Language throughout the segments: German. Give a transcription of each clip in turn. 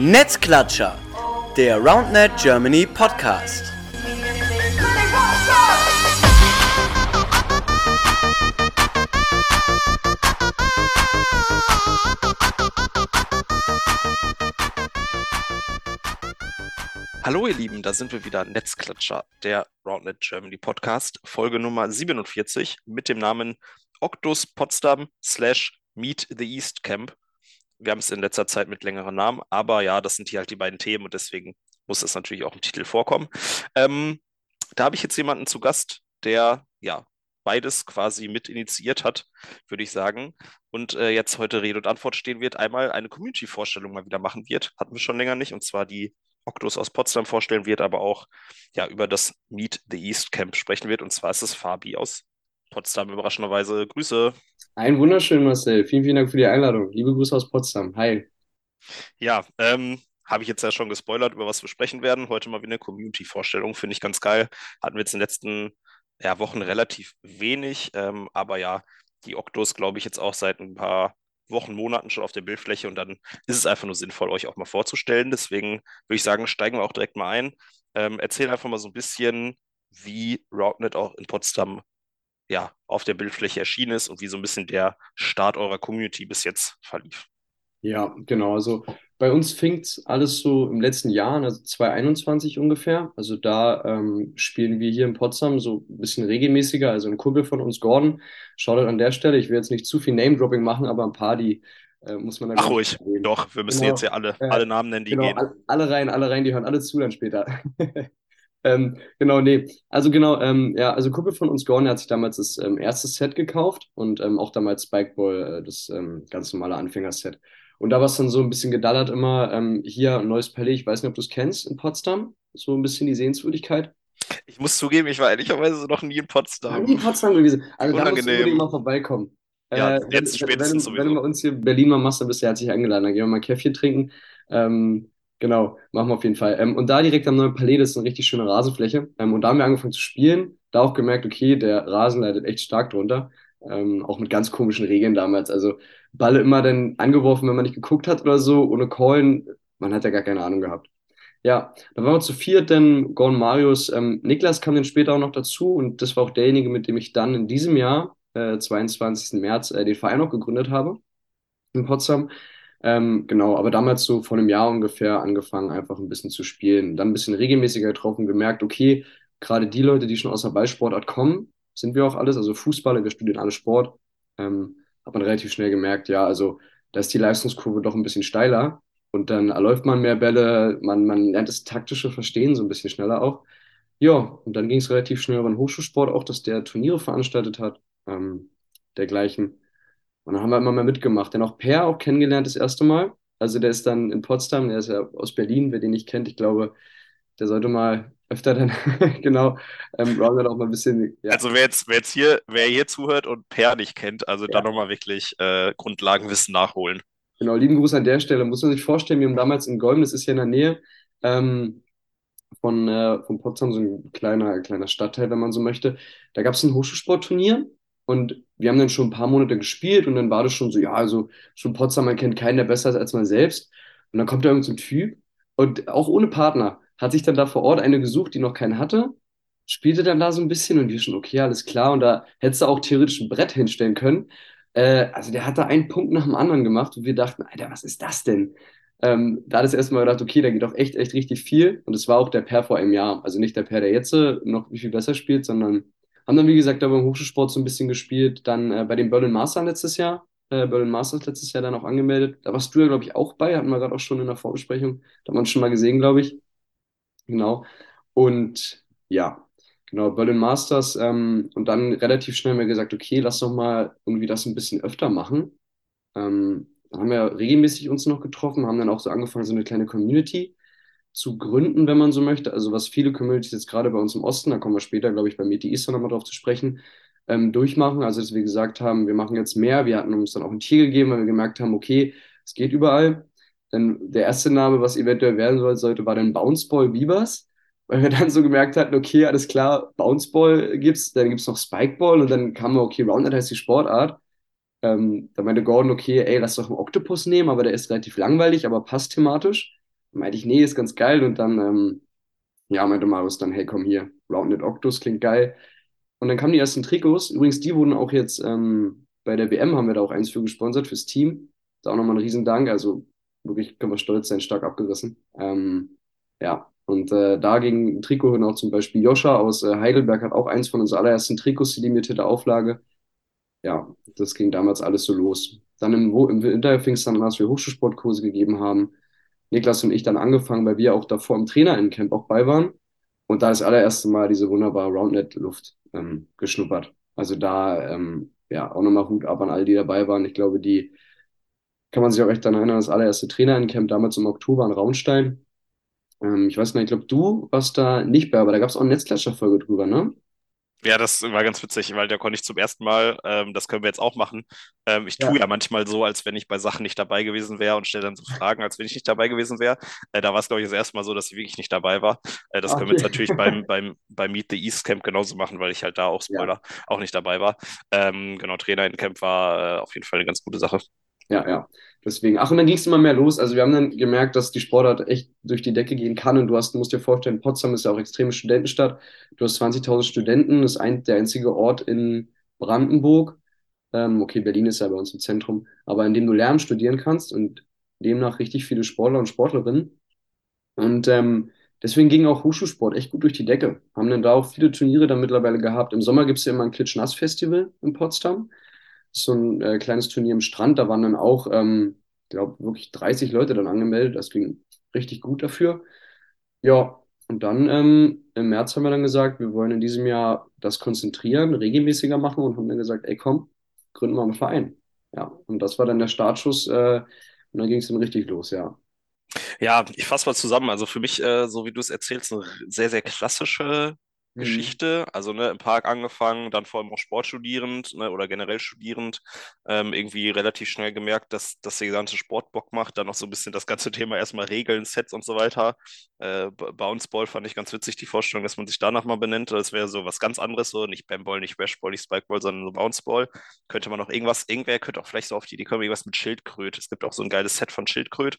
Netzklatscher, der RoundNet Germany Podcast. Hallo ihr Lieben, da sind wir wieder, Netzklatscher, der RoundNet Germany Podcast, Folge Nummer 47 mit dem Namen Octus Potsdam slash Meet the East Camp. Wir haben es in letzter Zeit mit längeren Namen, aber ja, das sind hier halt die beiden Themen und deswegen muss es natürlich auch im Titel vorkommen. Ähm, da habe ich jetzt jemanden zu Gast, der ja beides quasi mit initiiert hat, würde ich sagen. Und äh, jetzt heute Rede und Antwort stehen wird, einmal eine Community-Vorstellung mal wieder machen wird. Hatten wir schon länger nicht, und zwar die Octus aus Potsdam vorstellen wird, aber auch ja über das Meet the East Camp sprechen wird. Und zwar ist es Fabi aus Potsdam, überraschenderweise. Grüße. Ein wunderschön, Marcel. Vielen, vielen Dank für die Einladung. Liebe Grüße aus Potsdam. Hi. Ja, ähm, habe ich jetzt ja schon gespoilert, über was wir sprechen werden. Heute mal wieder eine Community-Vorstellung, finde ich ganz geil. Hatten wir jetzt in den letzten ja, Wochen relativ wenig, ähm, aber ja, die Octos, glaube ich, jetzt auch seit ein paar Wochen, Monaten schon auf der Bildfläche und dann ist es einfach nur sinnvoll, euch auch mal vorzustellen. Deswegen würde ich sagen, steigen wir auch direkt mal ein. Ähm, erzähl einfach mal so ein bisschen, wie RouteNet auch in Potsdam ja, auf der Bildfläche erschienen ist und wie so ein bisschen der Start eurer Community bis jetzt verlief. Ja, genau. Also bei uns fing alles so im letzten Jahr, also 2021 ungefähr. Also da ähm, spielen wir hier in Potsdam so ein bisschen regelmäßiger. Also ein Kumpel von uns, Gordon, schaut an der Stelle. Ich will jetzt nicht zu viel Name-Dropping machen, aber ein paar, die äh, muss man dann. Ach ruhig, doch, wir müssen genau. jetzt ja alle, alle Namen nennen, die genau, gehen. Alle rein, alle rein, die hören alle zu dann später. Ähm, genau, nee. Also genau, ähm, ja, also Kumpel von uns, Gordon, hat sich damals das ähm, erste Set gekauft und ähm, auch damals Spikeball, äh, das ähm, ganz normale Anfängerset. Und da war es dann so ein bisschen gedallert immer, ähm, hier ein neues Palais, ich weiß nicht, ob du es kennst, in Potsdam, so ein bisschen die Sehenswürdigkeit. Ich muss zugeben, ich war ehrlicherweise noch nie in Potsdam. Nie in Potsdam gewesen. Also da musst du mal vorbeikommen. Ja, äh, jetzt wenn, spätestens wenn, wenn du bei uns hier in Berlin mal machst, dann bist du herzlich eingeladen. Dann gehen wir mal Käffchen trinken. Ähm, Genau, machen wir auf jeden Fall. Ähm, und da direkt am neuen Palais, das ist eine richtig schöne Rasenfläche. Ähm, und da haben wir angefangen zu spielen. Da auch gemerkt, okay, der Rasen leidet echt stark drunter. Ähm, auch mit ganz komischen Regeln damals. Also Balle immer dann angeworfen, wenn man nicht geguckt hat oder so, ohne Callen. Man hat ja gar keine Ahnung gehabt. Ja, da waren wir zu viert, denn Gordon Marius, ähm, Niklas kam dann später auch noch dazu und das war auch derjenige, mit dem ich dann in diesem Jahr, äh, 22. März, äh, den Verein auch gegründet habe in Potsdam. Ähm, genau, aber damals so vor einem Jahr ungefähr angefangen, einfach ein bisschen zu spielen. Dann ein bisschen regelmäßiger getroffen, gemerkt, okay, gerade die Leute, die schon aus der Ballsportart kommen, sind wir auch alles, also Fußballer, wir studieren alle Sport, ähm, hat man relativ schnell gemerkt, ja, also da ist die Leistungskurve doch ein bisschen steiler und dann erläuft man mehr Bälle, man, man lernt das taktische Verstehen so ein bisschen schneller auch. Ja, und dann ging es relativ schnell über den Hochschulsport auch, dass der Turniere veranstaltet hat, ähm, dergleichen. Und dann haben wir immer mehr mitgemacht. Dann auch Per auch kennengelernt das erste Mal. Also der ist dann in Potsdam, der ist ja aus Berlin, wer den nicht kennt, ich glaube, der sollte mal öfter dann, genau, ähm, Round auch mal ein bisschen. Ja. Also wer jetzt, wer jetzt hier, wer hier zuhört und Per nicht kennt, also ja. da nochmal wirklich äh, Grundlagenwissen nachholen. Genau, lieben Gruß an der Stelle. Muss man sich vorstellen, wir haben damals in Golm, das ist ja in der Nähe ähm, von, äh, von Potsdam, so ein kleiner, kleiner Stadtteil, wenn man so möchte. Da gab es ein Hochschulsportturnier und wir haben dann schon ein paar Monate gespielt und dann war das schon so, ja, also schon Potsdam, man kennt keinen, der besser ist als man selbst. Und dann kommt da irgendein so Typ und auch ohne Partner hat sich dann da vor Ort eine gesucht, die noch keinen hatte, spielte dann da so ein bisschen und wir schon, okay, alles klar. Und da hättest du auch theoretisch ein Brett hinstellen können. Äh, also der hat da einen Punkt nach dem anderen gemacht und wir dachten, Alter, was ist das denn? Ähm, da hat es erstmal gedacht, okay, da geht doch echt, echt richtig viel. Und es war auch der Per vor einem Jahr. Also nicht der Per, der jetzt noch viel besser spielt, sondern haben dann, wie gesagt, da beim Hochschulsport so ein bisschen gespielt. Dann äh, bei den Berlin Masters letztes Jahr. Äh, Berlin Masters letztes Jahr dann auch angemeldet. Da warst du ja, glaube ich, auch bei. Hatten wir gerade auch schon in der Vorbesprechung. Da haben wir uns schon mal gesehen, glaube ich. Genau. Und ja, genau, Berlin Masters. Ähm, und dann relativ schnell haben wir gesagt, okay, lass doch mal irgendwie das ein bisschen öfter machen. Ähm, haben wir regelmäßig uns noch getroffen, haben dann auch so angefangen, so eine kleine Community zu gründen, wenn man so möchte. Also was viele Communities jetzt gerade bei uns im Osten, da kommen wir später, glaube ich, bei Meti Easter nochmal drauf zu sprechen, ähm, durchmachen. Also dass wir gesagt haben, wir machen jetzt mehr. Wir hatten uns dann auch ein Tier gegeben, weil wir gemerkt haben, okay, es geht überall. Denn der erste Name, was eventuell werden soll, sollte, war dann Bounceball Beavers. Weil wir dann so gemerkt hatten, okay, alles klar, Bounceball gibt's, dann gibt's noch Spikeball und dann kam okay, Roundnet heißt die Sportart. Ähm, da meinte Gordon, okay, ey, lass doch einen Octopus nehmen, aber der ist relativ langweilig, aber passt thematisch. Meinte ich, nee, ist ganz geil. Und dann, ähm, ja, meinte Marius dann, hey, komm hier, Roundnet Octus klingt geil. Und dann kamen die ersten Trikots. Übrigens, die wurden auch jetzt ähm, bei der WM, haben wir da auch eins für gesponsert, fürs Team. Da auch nochmal ein Riesendank. Also wirklich können wir stolz sein, stark abgerissen. Ähm, ja, und äh, da ging ein Trikot hin auch zum Beispiel Joscha aus äh, Heidelberg hat auch eins von unseren allerersten Trikots, die limitierte Auflage. Ja, das ging damals alles so los. Dann im, im Winter fing es dann an, dass wir Hochschulsportkurse gegeben haben. Niklas und ich dann angefangen, weil wir auch davor im Trainerinnencamp auch bei waren. Und da das allererste Mal diese wunderbare Roundnet-Luft ähm, geschnuppert. Also da, ähm, ja, auch nochmal Hut ab an all die dabei waren. Ich glaube, die kann man sich auch echt daran erinnern, das allererste Trainerinnencamp damals im Oktober in Raunstein. Ähm, ich weiß nicht, ich glaube, du warst da nicht bei, aber da gab es auch eine Netzklatscher-Folge drüber, ne? Ja, das war ganz witzig, weil da konnte ich zum ersten Mal, ähm, das können wir jetzt auch machen. Ähm, ich tue ja. ja. manchmal so, als wenn ich bei Sachen nicht dabei gewesen wäre und stelle dann so Fragen, als wenn ich nicht dabei gewesen wäre. Äh, da war es, glaube ich, das erste Mal so, dass ich wirklich nicht dabei war. Äh, das okay. können wir jetzt natürlich beim, beim, beim Meet the East Camp genauso machen, weil ich halt da auch, Spoiler, ja. auch nicht dabei war. Ähm, genau, Trainer in Camp war äh, auf jeden Fall eine ganz gute Sache. Ja, ja. Deswegen, ach, und dann ging es immer mehr los. Also wir haben dann gemerkt, dass die Sportart echt durch die Decke gehen kann. Und du hast, musst dir vorstellen, Potsdam ist ja auch extreme Studentenstadt. Du hast 20.000 Studenten, das ist ein, der einzige Ort in Brandenburg. Ähm, okay, Berlin ist ja bei uns im Zentrum, aber in dem du Lärm studieren kannst und demnach richtig viele Sportler und Sportlerinnen. Und ähm, deswegen ging auch Hochschulsport echt gut durch die Decke. Haben dann da auch viele Turniere dann mittlerweile gehabt. Im Sommer gibt es ja immer ein Klitsch-Nass-Festival in Potsdam so ein äh, kleines Turnier im Strand. Da waren dann auch, ähm, glaube wirklich 30 Leute dann angemeldet. Das ging richtig gut dafür. Ja, und dann ähm, im März haben wir dann gesagt, wir wollen in diesem Jahr das konzentrieren, regelmäßiger machen und haben dann gesagt, ey komm, gründen wir einen Verein. Ja, und das war dann der Startschuss äh, und dann ging es dann richtig los, ja. Ja, ich fasse mal zusammen. Also für mich, äh, so wie du es erzählst, eine sehr, sehr klassische Mhm. Geschichte. Also ne, im Park angefangen, dann vor allem auch Sportstudierend ne, oder generell studierend, ähm, irgendwie relativ schnell gemerkt, dass, dass der gesamte Sport Bock macht. Dann noch so ein bisschen das ganze Thema erstmal Regeln, Sets und so weiter. Äh, Bounceball fand ich ganz witzig, die Vorstellung, dass man sich danach mal benennt. Das wäre so was ganz anderes, so nicht Bamball, nicht Washball, nicht Spikeball, sondern so Bounceball. Könnte man noch irgendwas, irgendwer könnte auch vielleicht so auf die Idee kommen, irgendwas mit Schildkröt. Es gibt auch so ein geiles Set von Schildkröt.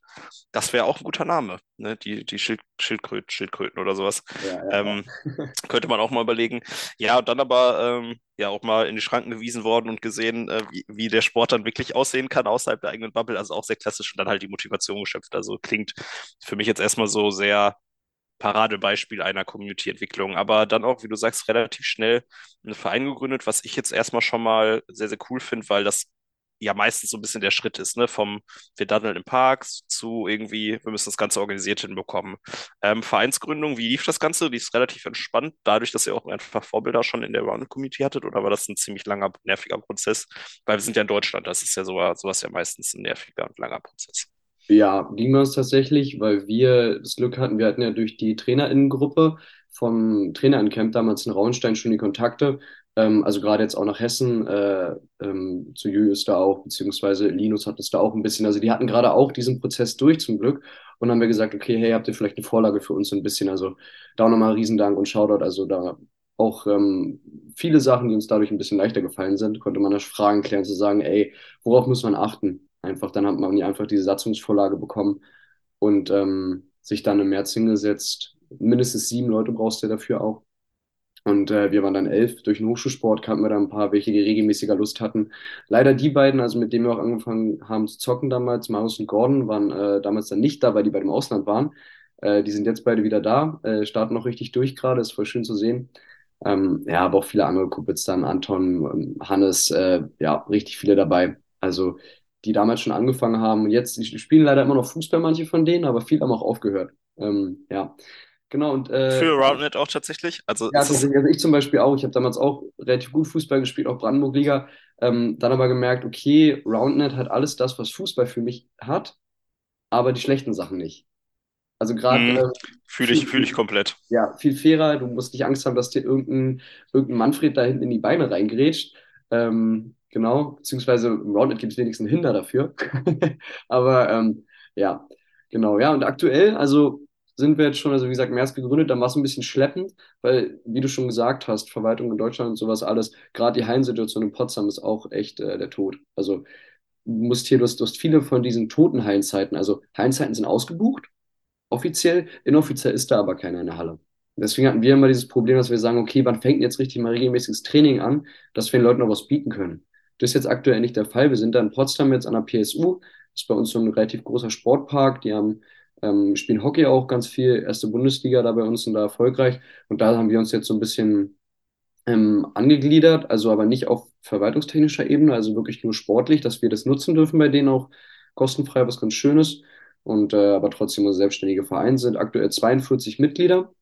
Das wäre auch ein guter Name, ne? Die, die Schild, Schildkröt, Schildkröten oder sowas. Ja, ja, ähm, könnte man auch mal überlegen. Ja, und dann aber ähm, ja auch mal in die Schranken gewiesen worden und gesehen, äh, wie, wie der Sport dann wirklich aussehen kann außerhalb der eigenen Bubble. Also auch sehr klassisch und dann halt die Motivation geschöpft. Also klingt für mich jetzt erstmal so sehr Paradebeispiel einer Community-Entwicklung. Aber dann auch, wie du sagst, relativ schnell einen Verein gegründet, was ich jetzt erstmal schon mal sehr, sehr cool finde, weil das ja meistens so ein bisschen der Schritt ist, ne? Vom wir daddeln im Park zu irgendwie, wir müssen das Ganze organisiert hinbekommen. Ähm, Vereinsgründung, wie lief das Ganze? Die ist relativ entspannt, dadurch, dass ihr auch einfach Vorbilder schon in der Round-Community hattet, oder war das ein ziemlich langer, nerviger Prozess? Weil wir sind ja in Deutschland, das ist ja sowas, sowas ja meistens ein nerviger und langer Prozess. Ja, ging wir uns tatsächlich, weil wir das Glück hatten, wir hatten ja durch die Trainerinnengruppe vom Trainerinnencamp damals in Rauenstein schon die Kontakte ähm, also gerade jetzt auch nach Hessen, äh, ähm, zu Julius da auch, beziehungsweise Linus hat es da auch ein bisschen, also die hatten gerade auch diesen Prozess durch zum Glück und dann haben wir gesagt, okay, hey, habt ihr vielleicht eine Vorlage für uns so ein bisschen, also da auch nochmal Riesendank und Shoutout, also da auch ähm, viele Sachen, die uns dadurch ein bisschen leichter gefallen sind, konnte man das Fragen klären, zu sagen, ey, worauf muss man achten? Einfach, dann hat man einfach diese Satzungsvorlage bekommen und ähm, sich dann im März hingesetzt. Mindestens sieben Leute brauchst du dafür auch und äh, wir waren dann elf. Durch den Hochschulsport kannten wir dann ein paar, welche die regelmäßiger Lust hatten. Leider die beiden, also mit denen wir auch angefangen haben zu zocken damals, Marius und Gordon, waren äh, damals dann nicht da, weil die bei dem Ausland waren. Äh, die sind jetzt beide wieder da, äh, starten noch richtig durch gerade, ist voll schön zu sehen. Ähm, ja, aber auch viele andere Kumpels dann, Anton, ähm, Hannes, äh, ja, richtig viele dabei. Also die damals schon angefangen haben. Und jetzt, die spielen leider immer noch Fußball, manche von denen, aber viele haben auch aufgehört. Ähm, ja, Genau, und äh, für Roundnet auch tatsächlich. Also, ja, tatsächlich, also ich zum Beispiel auch. Ich habe damals auch relativ gut Fußball gespielt, auch Brandenburg-Liga. Ähm, dann aber gemerkt, okay, Roundnet hat alles das, was Fußball für mich hat, aber die schlechten Sachen nicht. Also gerade. Mm, äh, Fühle ich, fühl ich komplett. Ja, viel fairer. Du musst nicht Angst haben, dass dir irgendein, irgendein Manfred da hinten in die Beine reingrätscht. Ähm, genau, beziehungsweise im Roundnet gibt es wenigstens einen Hinder dafür. aber ähm, ja, genau, ja. Und aktuell, also sind wir jetzt schon, also wie gesagt, März gegründet, dann war es ein bisschen schleppend, weil, wie du schon gesagt hast, Verwaltung in Deutschland und sowas alles, gerade die Hallensituation in Potsdam ist auch echt äh, der Tod. Also du musst hier, du hast, du hast viele von diesen toten Hallenzeiten, also Hallenzeiten sind ausgebucht, offiziell. Inoffiziell ist da aber keiner in der Halle. Deswegen hatten wir immer dieses Problem, dass wir sagen, okay, wann fängt jetzt richtig mal regelmäßiges Training an, dass wir den Leuten noch was bieten können. Das ist jetzt aktuell nicht der Fall. Wir sind da in Potsdam jetzt an der PSU. Das ist bei uns so ein relativ großer Sportpark. Die haben, ähm, spielen Hockey auch ganz viel, erste Bundesliga da bei uns und da erfolgreich. Und da haben wir uns jetzt so ein bisschen ähm, angegliedert, also aber nicht auf verwaltungstechnischer Ebene, also wirklich nur sportlich, dass wir das nutzen dürfen bei denen auch kostenfrei, was ganz Schönes. Und äh, aber trotzdem ein selbstständige Verein sind aktuell 42 Mitglieder.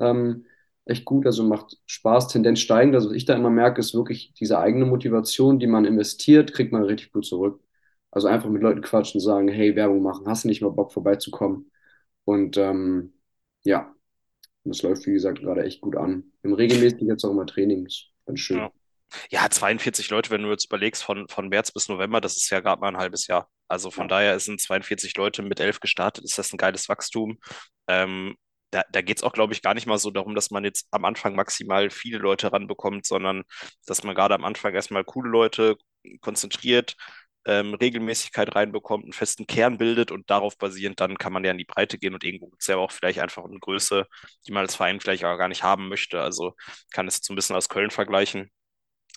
Ähm, echt gut, also macht Spaß, Tendenz steigend. Also was ich da immer merke, ist wirklich diese eigene Motivation, die man investiert, kriegt man richtig gut zurück. Also einfach mit Leuten quatschen, sagen, hey, Werbung machen, hast du nicht mal Bock vorbeizukommen? Und ähm, ja, das läuft, wie gesagt, gerade echt gut an. Im regelmäßig jetzt auch immer Trainings. Ganz schön. Ja. Ja, 42 Leute, wenn du jetzt überlegst, von, von März bis November, das ist ja gerade mal ein halbes Jahr. Also von ja. daher sind 42 Leute mit elf gestartet, ist das ein geiles Wachstum. Ähm, da, da geht es auch, glaube ich, gar nicht mal so darum, dass man jetzt am Anfang maximal viele Leute ranbekommt, sondern dass man gerade am Anfang erstmal coole Leute konzentriert, ähm, Regelmäßigkeit reinbekommt, einen festen Kern bildet und darauf basierend dann kann man ja in die Breite gehen und irgendwo gibt es ja auch vielleicht einfach eine Größe, die man als Verein vielleicht auch gar nicht haben möchte. Also kann es so ein bisschen aus Köln vergleichen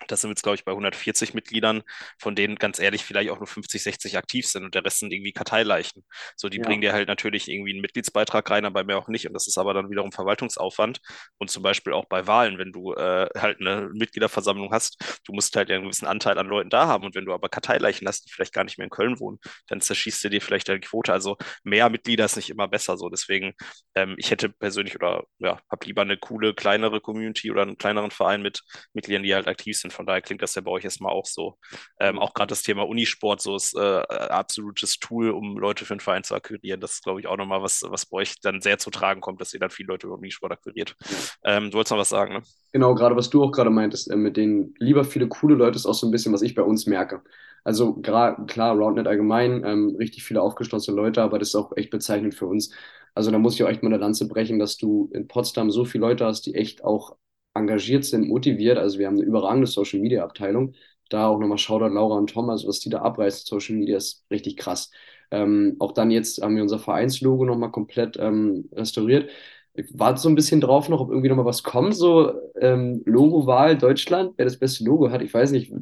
das sind jetzt, glaube ich, bei 140 Mitgliedern, von denen ganz ehrlich vielleicht auch nur 50, 60 aktiv sind und der Rest sind irgendwie Karteileichen. So, die ja. bringen dir halt natürlich irgendwie einen Mitgliedsbeitrag rein, aber mehr auch nicht. Und das ist aber dann wiederum Verwaltungsaufwand. Und zum Beispiel auch bei Wahlen, wenn du äh, halt eine Mitgliederversammlung hast, du musst halt ja einen gewissen Anteil an Leuten da haben. Und wenn du aber Karteileichen hast, die vielleicht gar nicht mehr in Köln wohnen, dann zerschießt du dir vielleicht deine Quote. Also mehr Mitglieder ist nicht immer besser so. Deswegen, ähm, ich hätte persönlich oder ja, habe lieber eine coole, kleinere Community oder einen kleineren Verein mit Mitgliedern, die halt aktiv sind von daher klingt das ja bei euch erstmal auch so. Ähm, auch gerade das Thema Unisport, so ist äh, absolutes Tool, um Leute für den Verein zu akquirieren. Das ist, glaube ich, auch nochmal was, was bei euch dann sehr zu tragen kommt, dass ihr dann viele Leute über Unisport akquiriert. Ähm, du wolltest noch was sagen, ne? Genau, gerade was du auch gerade meintest, äh, mit denen lieber viele coole Leute ist auch so ein bisschen, was ich bei uns merke. Also klar, Roundnet allgemein, ähm, richtig viele aufgeschlossene Leute, aber das ist auch echt bezeichnend für uns. Also da muss ich auch echt mal eine Lanze brechen, dass du in Potsdam so viele Leute hast, die echt auch engagiert sind, motiviert. Also wir haben eine überragende Social Media Abteilung. Da auch nochmal Shoutout Laura und Thomas, was die da abreißen, Social Media ist richtig krass. Ähm, auch dann jetzt haben wir unser Vereinslogo nochmal komplett ähm, restauriert. Ich warte so ein bisschen drauf noch, ob irgendwie nochmal was kommt, so ähm, Logo-Wahl Deutschland, wer das beste Logo hat, ich weiß nicht.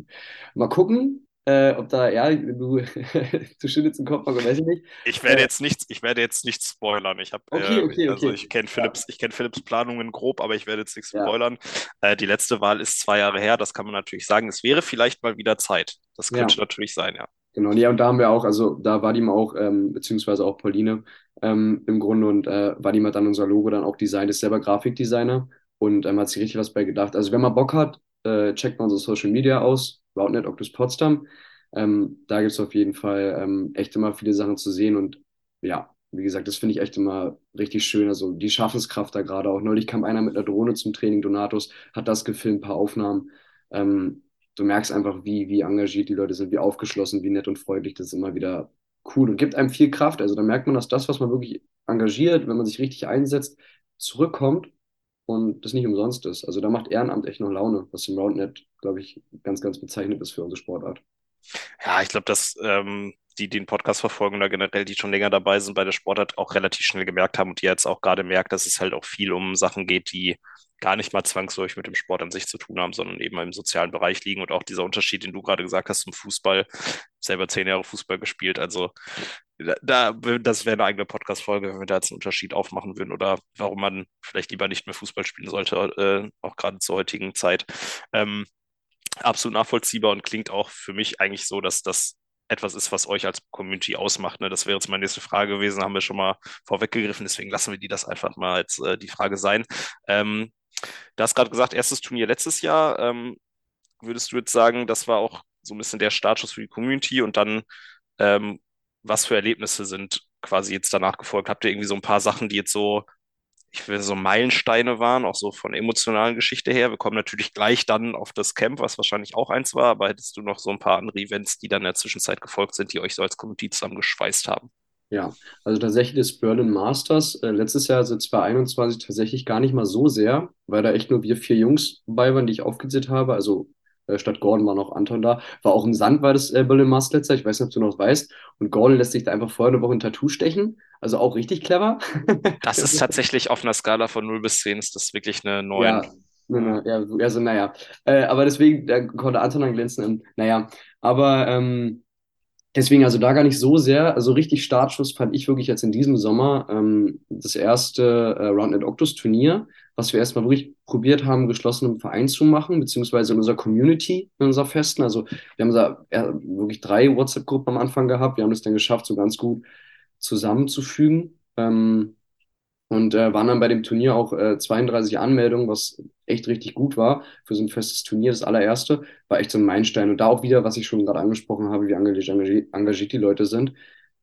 Mal gucken. Äh, ob da, ja, du zu schüttelst im Kopf, aber weiß ich nicht. Ich werde äh, jetzt nichts, ich werde jetzt nichts spoilern. Ich habe, okay, äh, okay, also okay. ich kenne Philips, ja. ich kenne Philips Planungen grob, aber ich werde jetzt nichts ja. spoilern. Äh, die letzte Wahl ist zwei Jahre her, das kann man natürlich sagen. Es wäre vielleicht mal wieder Zeit. Das könnte ja. natürlich sein, ja. Genau, ja, und da haben wir auch, also da war die mal auch, ähm, beziehungsweise auch Pauline ähm, im Grunde und äh, Vadim hat dann unser Logo dann auch designt, ist selber Grafikdesigner und ähm, hat sich richtig was bei gedacht. Also wenn man Bock hat, äh, checkt mal unsere Social Media aus Roundnet Octus Potsdam. Ähm, da gibt es auf jeden Fall ähm, echt immer viele Sachen zu sehen und ja, wie gesagt, das finde ich echt immer richtig schön. Also die Schaffenskraft da gerade auch. Neulich kam einer mit einer Drohne zum Training, Donatus, hat das gefilmt, ein paar Aufnahmen. Ähm, du merkst einfach, wie, wie engagiert die Leute sind, wie aufgeschlossen, wie nett und freundlich. Das ist immer wieder cool und gibt einem viel Kraft. Also da merkt man, dass das, was man wirklich engagiert, wenn man sich richtig einsetzt, zurückkommt und das nicht umsonst ist. Also da macht Ehrenamt echt noch Laune, was im Roundnet, glaube ich, ganz, ganz bezeichnet ist für unsere Sportart. Ja, ich glaube, dass ähm, die, die den Podcast verfolgen oder generell, die schon länger dabei sind bei der Sportart, auch relativ schnell gemerkt haben und die jetzt auch gerade merkt, dass es halt auch viel um Sachen geht, die gar nicht mal zwangsläufig mit dem Sport an sich zu tun haben, sondern eben im sozialen Bereich liegen und auch dieser Unterschied, den du gerade gesagt hast zum Fußball, selber zehn Jahre Fußball gespielt, also da, das wäre eine eigene Podcast-Folge, wenn wir da jetzt einen Unterschied aufmachen würden oder warum man vielleicht lieber nicht mehr Fußball spielen sollte, äh, auch gerade zur heutigen Zeit. Ähm, absolut nachvollziehbar und klingt auch für mich eigentlich so, dass das etwas ist, was euch als Community ausmacht. Ne? Das wäre jetzt meine nächste Frage gewesen, haben wir schon mal vorweggegriffen, deswegen lassen wir die das einfach mal als äh, die Frage sein. Ähm, Du hast gerade gesagt, erstes Turnier letztes Jahr. Ähm, würdest du jetzt sagen, das war auch so ein bisschen der Startschuss für die Community und dann, ähm, was für Erlebnisse sind quasi jetzt danach gefolgt? Habt ihr irgendwie so ein paar Sachen, die jetzt so, ich will so Meilensteine waren, auch so von emotionalen Geschichte her? Wir kommen natürlich gleich dann auf das Camp, was wahrscheinlich auch eins war, aber hättest du noch so ein paar andere Events, die dann in der Zwischenzeit gefolgt sind, die euch so als Community zusammengeschweißt haben? Ja, also tatsächlich das Berlin Masters äh, letztes Jahr, also 2021, tatsächlich gar nicht mal so sehr, weil da echt nur wir vier Jungs dabei waren, die ich aufgezählt habe. Also Äh, statt Gordon war noch Anton da. War auch im Sand, war das äh, Berlin Mast letzter. Ich weiß nicht, ob du noch weißt. Und Gordon lässt sich da einfach vorher eine Woche ein Tattoo stechen. Also auch richtig clever. Das ist tatsächlich auf einer Skala von 0 bis 10 ist das wirklich eine 9. Ja, ja, ja also naja. Äh, aber deswegen, da konnte Anton dann glänzen. naja, aber ähm, deswegen, also da gar nicht so sehr. Also richtig Startschuss fand ich wirklich jetzt in diesem Sommer ähm, das erste äh, Roundnet Octus Turnier, was wir erstmal wirklich probiert haben, geschlossen im Verein zu machen, beziehungsweise in unserer Community, in unserer Festen. Also wir haben da wirklich drei WhatsApp-Gruppen am Anfang gehabt. Wir haben es dann geschafft, so ganz gut zusammenzufügen. Ähm, und äh, waren dann bei dem Turnier auch äh, 32 Anmeldungen, was echt richtig gut war für so ein festes Turnier. Das allererste war echt so ein Meilenstein. Und da auch wieder, was ich schon gerade angesprochen habe, wie engagiert, engagiert die Leute sind,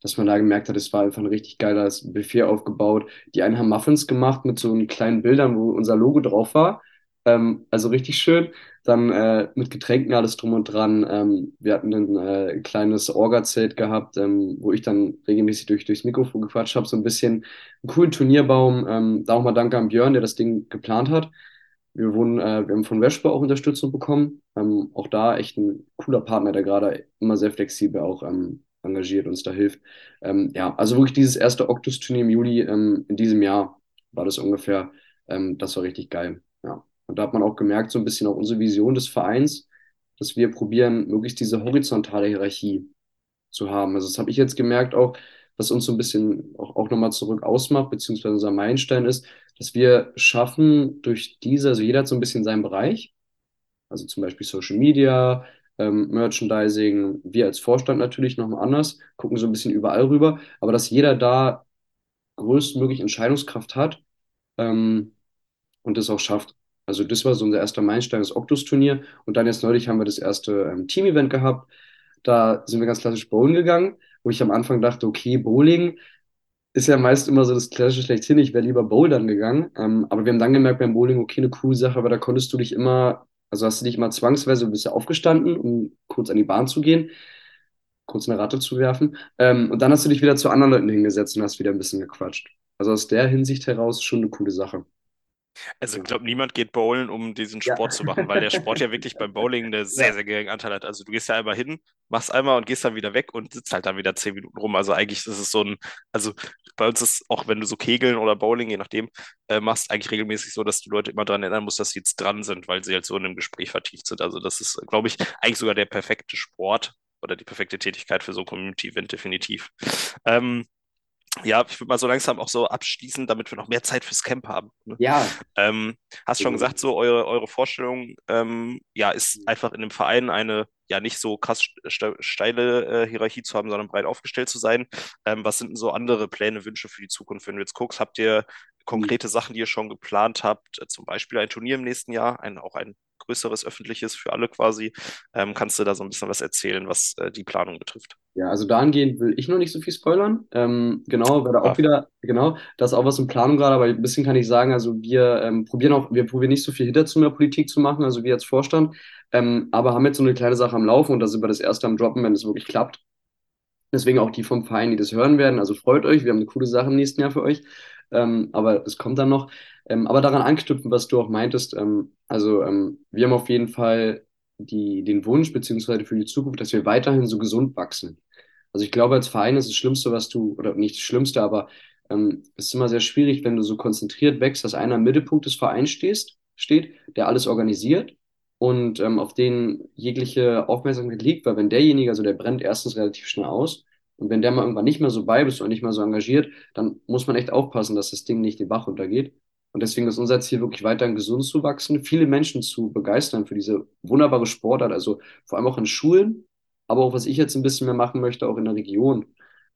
dass man da gemerkt hat, es war einfach ein richtig geiles Buffet aufgebaut. Die einen haben Muffins gemacht mit so kleinen Bildern, wo unser Logo drauf war. Ähm, also richtig schön. Dann äh, mit Getränken alles drum und dran. Ähm, wir hatten ein äh, kleines Orga-Zelt gehabt, ähm, wo ich dann regelmäßig durch, durchs Mikrofon gequatscht habe. So ein bisschen einen coolen Turnierbaum. Ähm, da auch mal danke an Björn, der das Ding geplant hat. Wir, wurden, äh, wir haben von Vespa auch Unterstützung bekommen. Ähm, auch da echt ein cooler Partner, der gerade immer sehr flexibel auch ähm, engagiert uns da hilft. Ja, also wirklich dieses erste Octus-Turnier im Juli in diesem Jahr war das ungefähr. Das war richtig geil. Ja. Und da hat man auch gemerkt, so ein bisschen auch unsere Vision des Vereins, dass wir probieren, möglichst diese horizontale Hierarchie zu haben. Also das habe ich jetzt gemerkt auch, was uns so ein bisschen auch, auch nochmal zurück ausmacht, beziehungsweise unser Meilenstein ist, dass wir schaffen durch diese, also jeder hat so ein bisschen seinen Bereich, also zum Beispiel Social Media, ähm, Merchandising, wir als Vorstand natürlich nochmal anders, gucken so ein bisschen überall rüber, aber dass jeder da größtmöglich Entscheidungskraft hat ähm, und das auch schafft. Also das war so unser erster Meilenstein, das Octus-Turnier. Und dann jetzt neulich haben wir das erste ähm, Team-Event gehabt. Da sind wir ganz klassisch bowlen gegangen, wo ich am Anfang dachte, okay, Bowling ist ja meist immer so das Klassische schlechthin. Ich wäre lieber bouldern gegangen. Ähm, aber wir haben dann gemerkt beim Bowling, okay, eine coole Sache, aber da konntest du dich immer, also hast du dich immer zwangsweise, bist ja aufgestanden, um kurz an die Bahn zu gehen, kurz eine Ratte zu werfen. Ähm, und dann hast du dich wieder zu anderen Leuten hingesetzt und hast wieder ein bisschen gequatscht. Also aus der Hinsicht heraus schon eine coole Sache. Also ich glaube, niemand geht bowlen, um diesen Sport ja. zu machen, weil der Sport ja wirklich beim Bowling einen sehr, sehr geringen Anteil hat. Also du gehst ja einmal hin, machst einmal und gehst dann wieder weg und sitzt halt dann wieder zehn Minuten rum. Also eigentlich ist es so ein, also bei uns ist auch, wenn du so Kegeln oder Bowling, je nachdem, äh, machst, eigentlich regelmäßig so, dass du Leute immer daran erinnern musst, dass sie jetzt dran sind, weil sie halt so in einem Gespräch vertieft sind. Also das ist, glaube ich, eigentlich sogar der perfekte Sport oder die perfekte Tätigkeit für so ein Community-Event definitiv. Ähm, ja, ich würde mal so langsam auch so abschließen, damit wir noch mehr Zeit fürs Camp haben. Ne? Ja. Ähm, hast schon gesagt, so eure, eure Vorstellung, ähm, ja, ist mhm. einfach in dem Verein eine ja nicht so krass steile äh, Hierarchie zu haben, sondern breit aufgestellt zu sein. Ähm, was sind denn so andere Pläne, Wünsche für die Zukunft, wenn du jetzt guckst? Habt ihr konkrete mhm. Sachen, die ihr schon geplant habt? Äh, zum Beispiel ein Turnier im nächsten Jahr, ein, auch ein größeres öffentliches für alle quasi. Ähm, kannst du da so ein bisschen was erzählen, was äh, die Planung betrifft? Ja, also dahingehend will ich noch nicht so viel spoilern. Ähm, genau, werde auch wieder, genau, das ist auch was in Planung gerade, aber ein bisschen kann ich sagen, also wir ähm, probieren auch, wir probieren nicht so viel Hinterzimmerpolitik zu machen, also wir als Vorstand, ähm, aber haben jetzt so eine kleine Sache am Laufen und da sind wir das erste am Droppen, wenn es wirklich klappt. Deswegen auch die vom Verein, die das hören werden. Also freut euch, wir haben eine coole Sache im nächsten Jahr für euch. Ähm, aber es kommt dann noch. Ähm, aber daran anknüpfen, was du auch meintest, ähm, also ähm, wir haben auf jeden Fall die, den Wunsch, beziehungsweise für die Zukunft, dass wir weiterhin so gesund wachsen. Also ich glaube, als Verein ist das Schlimmste, was du, oder nicht das Schlimmste, aber ähm, es ist immer sehr schwierig, wenn du so konzentriert wächst, dass einer im Mittelpunkt des Vereins stehst, steht, der alles organisiert und ähm, auf den jegliche Aufmerksamkeit liegt, weil wenn derjenige, also der brennt erstens relativ schnell aus und wenn der mal irgendwann nicht mehr so bei bist und nicht mehr so engagiert, dann muss man echt aufpassen, dass das Ding nicht den Bach runtergeht. Und deswegen ist unser Ziel wirklich weiterhin gesund zu wachsen, viele Menschen zu begeistern für diese wunderbare Sportart, also vor allem auch in Schulen, aber auch was ich jetzt ein bisschen mehr machen möchte, auch in der Region.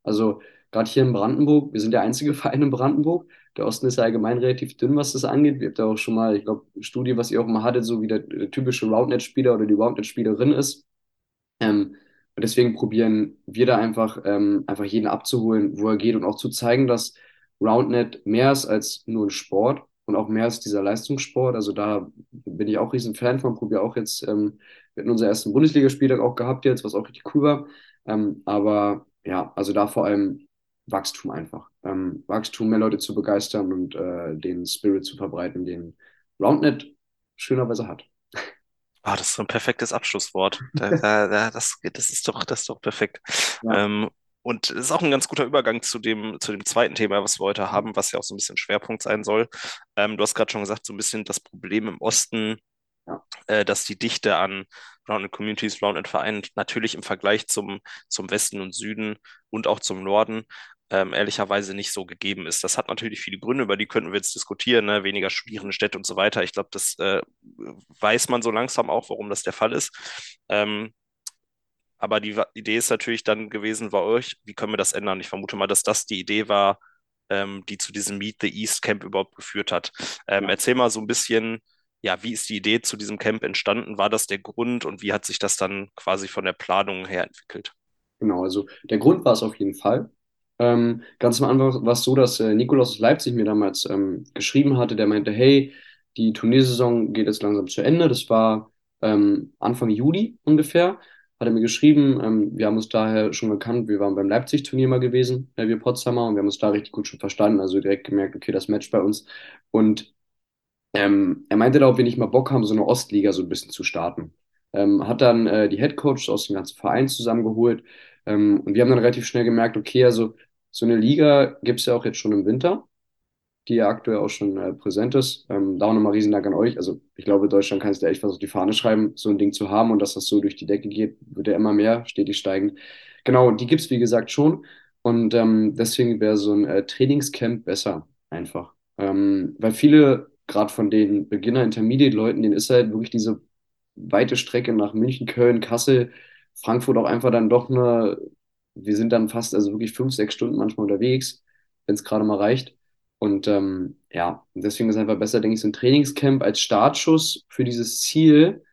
Also gerade hier in Brandenburg, wir sind der einzige Verein in Brandenburg. Der Osten ist ja allgemein relativ dünn, was das angeht. Wir habt ja auch schon mal, ich glaube, Studie, was ihr auch mal hattet, so wie der, der typische Roundnet-Spieler oder die Roundnet-Spielerin ist. Ähm, und deswegen probieren wir da einfach, ähm, einfach jeden abzuholen, wo er geht und auch zu zeigen, dass Roundnet mehr ist als nur ein Sport und auch mehr als dieser Leistungssport. Also da bin ich auch riesen Fan von, probiere auch jetzt, ähm, wir hatten unseren ersten Bundesligaspieltag auch gehabt jetzt, was auch richtig cool war. Ähm, aber ja, also da vor allem Wachstum einfach. Ähm, Wachstum, mehr Leute zu begeistern und äh, den Spirit zu verbreiten, den Roundnet schönerweise hat. Ah, das ist so ein perfektes Abschlusswort. Da, da, da, das, das ist doch, das ist doch perfekt. Ja. Ähm, und es ist auch ein ganz guter Übergang zu dem, zu dem zweiten Thema, was wir heute haben, was ja auch so ein bisschen Schwerpunkt sein soll. Ähm, du hast gerade schon gesagt, so ein bisschen das Problem im Osten, Ja. äh, dass die Dichte an Rounded Communities, Rounded Vereinen natürlich im Vergleich zum, zum Westen und Süden und auch zum Norden ähm, ehrlicherweise nicht so gegeben ist. Das hat natürlich viele Gründe, über die könnten wir jetzt diskutieren, ne? weniger studierende Städte und so weiter. Ich glaube, das äh, weiß man so langsam auch, warum das der Fall ist. Ähm, aber die Idee ist natürlich dann gewesen bei euch, wie können wir das ändern? Ich vermute mal, dass das die Idee war, ähm, die zu diesem Meet the East Camp überhaupt geführt hat. Ähm, erzähl mal so ein bisschen, ja, wie ist die Idee zu diesem Camp entstanden? War das der Grund und wie hat sich das dann quasi von der Planung her entwickelt? Genau, also der Grund war es auf jeden Fall. Ähm, ganz am Anfang war es so, dass äh, Nikolaus aus Leipzig mir damals ähm, geschrieben hatte, der meinte, hey, die Turniersaison geht jetzt langsam zu Ende. Das war ähm, Anfang Juli ungefähr. Hat er mir geschrieben, ähm, wir haben uns daher schon gekannt, wir waren beim Leipzig-Turnier mal gewesen, äh, wir Potsdamer, und wir haben uns da richtig gut schon verstanden, also direkt gemerkt, okay, das matcht bei uns. Und ähm, er meinte da, ob wir nicht mal Bock haben, so eine Ostliga so ein bisschen zu starten. Ähm, hat dann äh, die Headcoaches aus dem ganzen Verein zusammengeholt. Ähm, und wir haben dann relativ schnell gemerkt, okay, also so eine Liga gibt es ja auch jetzt schon im Winter, die ja aktuell auch schon äh, präsent ist. Ähm, da auch nochmal riesen Dank an euch. Also ich glaube, Deutschland kann es da echt was auf die Fahne schreiben, so ein Ding zu haben und dass das so durch die Decke geht, wird ja immer mehr, stetig steigend. Genau, die gibt es wie gesagt schon. Und ähm, deswegen wäre so ein äh, Trainingscamp besser, einfach. Ähm, weil viele, gerade von den Beginner-Intermediate-Leuten, denen ist halt wirklich diese weite Strecke nach München, Köln, Kassel, Frankfurt auch einfach dann doch eine, wir sind dann fast, also wirklich fünf, sechs Stunden manchmal unterwegs, wenn es gerade mal reicht. Und ähm, ja, deswegen ist einfach besser, denke ich, so ein Trainingscamp als Startschuss für dieses Ziel,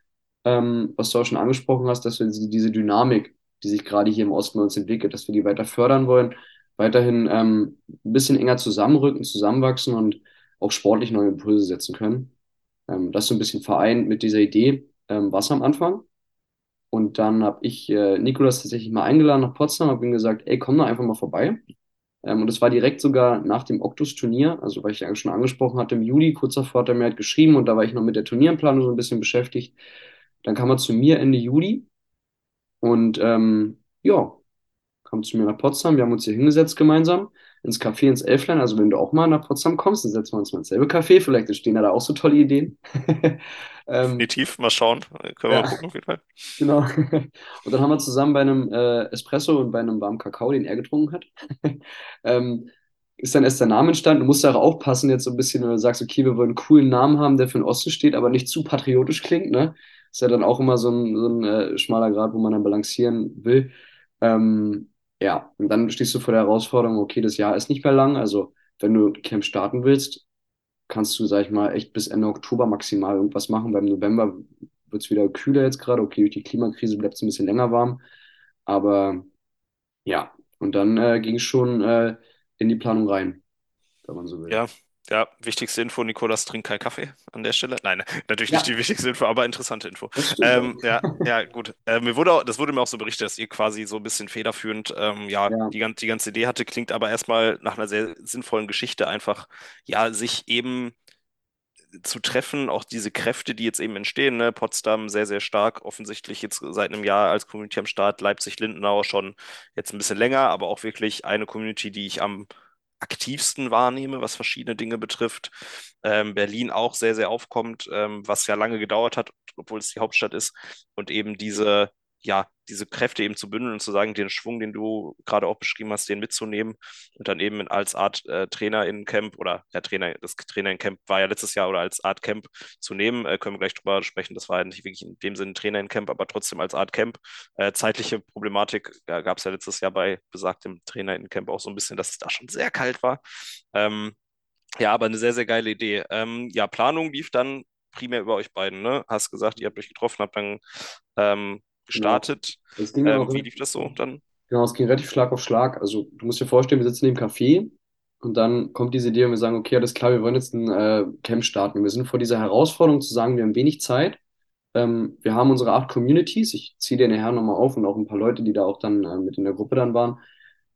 ähm, was du auch schon angesprochen hast, dass wir diese, Dynamik, die sich gerade hier im Osten bei uns entwickelt, dass wir die weiter fördern wollen, weiterhin ähm, ein bisschen enger zusammenrücken, zusammenwachsen und auch sportlich neue Impulse setzen können. Ähm, das so ein bisschen vereint mit dieser Idee, ähm, was am Anfang. Und dann habe ich äh, Nikolas tatsächlich mal eingeladen nach Potsdam, habe ihm gesagt, ey, komm doch einfach mal vorbei. Ähm, und es war direkt sogar nach dem Octus-Turnier, also weil ich ja schon angesprochen hatte, im Juli, kurz davor hat er mir halt geschrieben und da war ich noch mit der Turnierplanung so ein bisschen beschäftigt. Dann kam er zu mir Ende Juli und ähm, ja, kam zu mir nach Potsdam. Wir haben uns hier hingesetzt gemeinsam ins Café ins Elflein. Also wenn du auch mal nach Potsdam kommst, dann setzen wir uns mal ins selbe Café. Vielleicht entstehen da auch so tolle Ideen. ähm, Definitiv, mal schauen. Können wir ja. mal gucken auf jeden Fall. Genau. Und dann haben wir zusammen bei einem äh, Espresso und bei einem warmen Kakao, den er getrunken hat, ähm, ist dann erst der Name entstanden. Du musst da auch aufpassen, jetzt so ein bisschen, wenn du sagst, okay, wir wollen einen coolen Namen haben, der für den Osten steht, aber nicht zu patriotisch klingt, ne? Ist ja dann auch immer so ein, so ein äh, schmaler Grad, wo man dann balancieren will. Ähm, ja, und dann stehst du vor der Herausforderung, okay, das Jahr ist nicht mehr lang. Also, wenn du Camp starten willst, kannst du, sag ich mal, echt bis Ende Oktober maximal irgendwas machen. Beim November wird es wieder kühler jetzt gerade. Okay, durch die Klimakrise bleibt es ein bisschen länger warm. Aber ja, und dann äh, ging es schon äh, in die Planung rein, wenn man so will. Ja, ja, wichtigste Info, Nikolas trinkt keinen Kaffee an der Stelle. Nein, natürlich Ja. nicht die wichtigste Info, aber interessante Info. Ähm, ja, ja, gut. Äh, mir wurde auch, das wurde mir auch so berichtet, dass ihr quasi so ein bisschen federführend ähm, ja, Ja. die, die ganze Idee hatte, klingt aber erstmal nach einer sehr sinnvollen Geschichte, einfach ja, sich eben zu treffen, auch diese Kräfte, die jetzt eben entstehen, ne? Potsdam sehr, sehr stark, offensichtlich jetzt seit einem Jahr als Community am Start, Leipzig-Lindenau schon jetzt ein bisschen länger, aber auch wirklich eine Community, die ich am aktivsten wahrnehme, was verschiedene Dinge betrifft. Ähm, Berlin auch sehr, sehr aufkommt, ähm, was ja lange gedauert hat, obwohl es die Hauptstadt ist. Und eben diese, ja, diese Kräfte eben zu bündeln und zu sagen, den Schwung, den du gerade auch beschrieben hast, den mitzunehmen und dann eben als Art äh, Trainer in Camp oder ja, Trainer, das Trainer in Camp war ja letztes Jahr oder als Art Camp zu nehmen, äh, können wir gleich drüber sprechen. Das war ja nicht wirklich in dem Sinne Trainer in Camp, aber trotzdem als Art Camp. Äh, zeitliche Problematik äh, gab es ja letztes Jahr bei besagtem Trainer in Camp auch so ein bisschen, dass es da schon sehr kalt war. Ähm, ja, aber eine sehr, sehr geile Idee. Ähm, ja, Planung lief dann primär über euch beiden, ne? Hast gesagt, ihr habt euch getroffen, habt dann ähm, gestartet. Das ging Ähm, auch wie lief das so dann? Genau, es ging relativ Schlag auf Schlag. Also du musst dir vorstellen, wir sitzen im Café und dann kommt diese Idee und wir sagen, okay, alles klar, wir wollen jetzt ein äh, Camp starten. Wir sind vor dieser Herausforderung zu sagen, wir haben wenig Zeit. Ähm, wir haben unsere acht Communities. Ich ziehe dir nachher nochmal auf und auch ein paar Leute, die da auch dann äh, mit in der Gruppe dann waren.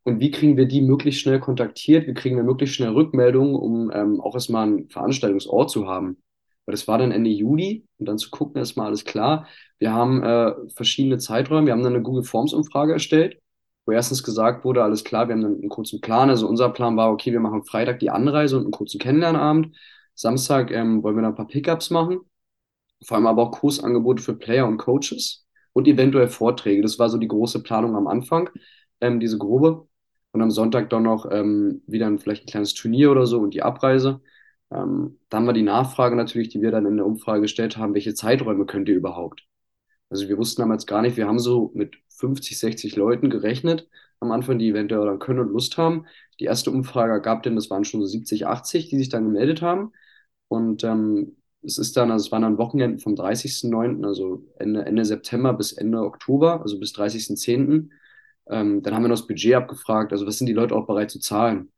Und wie kriegen wir die möglichst schnell kontaktiert? Wie kriegen wir möglichst schnell Rückmeldungen, um ähm, auch erstmal einen Veranstaltungsort zu haben? Weil das war dann Ende Juli und dann zu gucken, ist mal alles klar. Wir haben äh, verschiedene Zeiträume, wir haben dann eine Google Forms Umfrage erstellt, wo erstens gesagt wurde, alles klar, wir haben dann einen kurzen Plan. Also unser Plan war, okay, wir machen Freitag die Anreise und einen kurzen Kennenlernabend. Samstag ähm, wollen wir dann ein paar Pickups machen, vor allem aber auch Kursangebote für Player und Coaches und eventuell Vorträge. Das war so die große Planung am Anfang, ähm, diese grobe. Und am Sonntag dann noch ähm, wieder ein, vielleicht ein kleines Turnier oder so und die Abreise. Ähm, dann haben wir die Nachfrage natürlich, die wir dann in der Umfrage gestellt haben, welche Zeiträume könnt ihr überhaupt? Also wir wussten damals gar nicht, wir haben so mit 50, 60 Leuten gerechnet am Anfang, die eventuell dann können und Lust haben. Die erste Umfrage gab denn, das waren schon so 70, 80, die sich dann gemeldet haben. Und ähm, es ist dann, also es waren dann Wochenenden vom 30.09., also Ende, Ende September bis Ende Oktober, also bis 30.10. Ähm, dann haben wir noch das Budget abgefragt, also was sind die Leute auch bereit zu zahlen?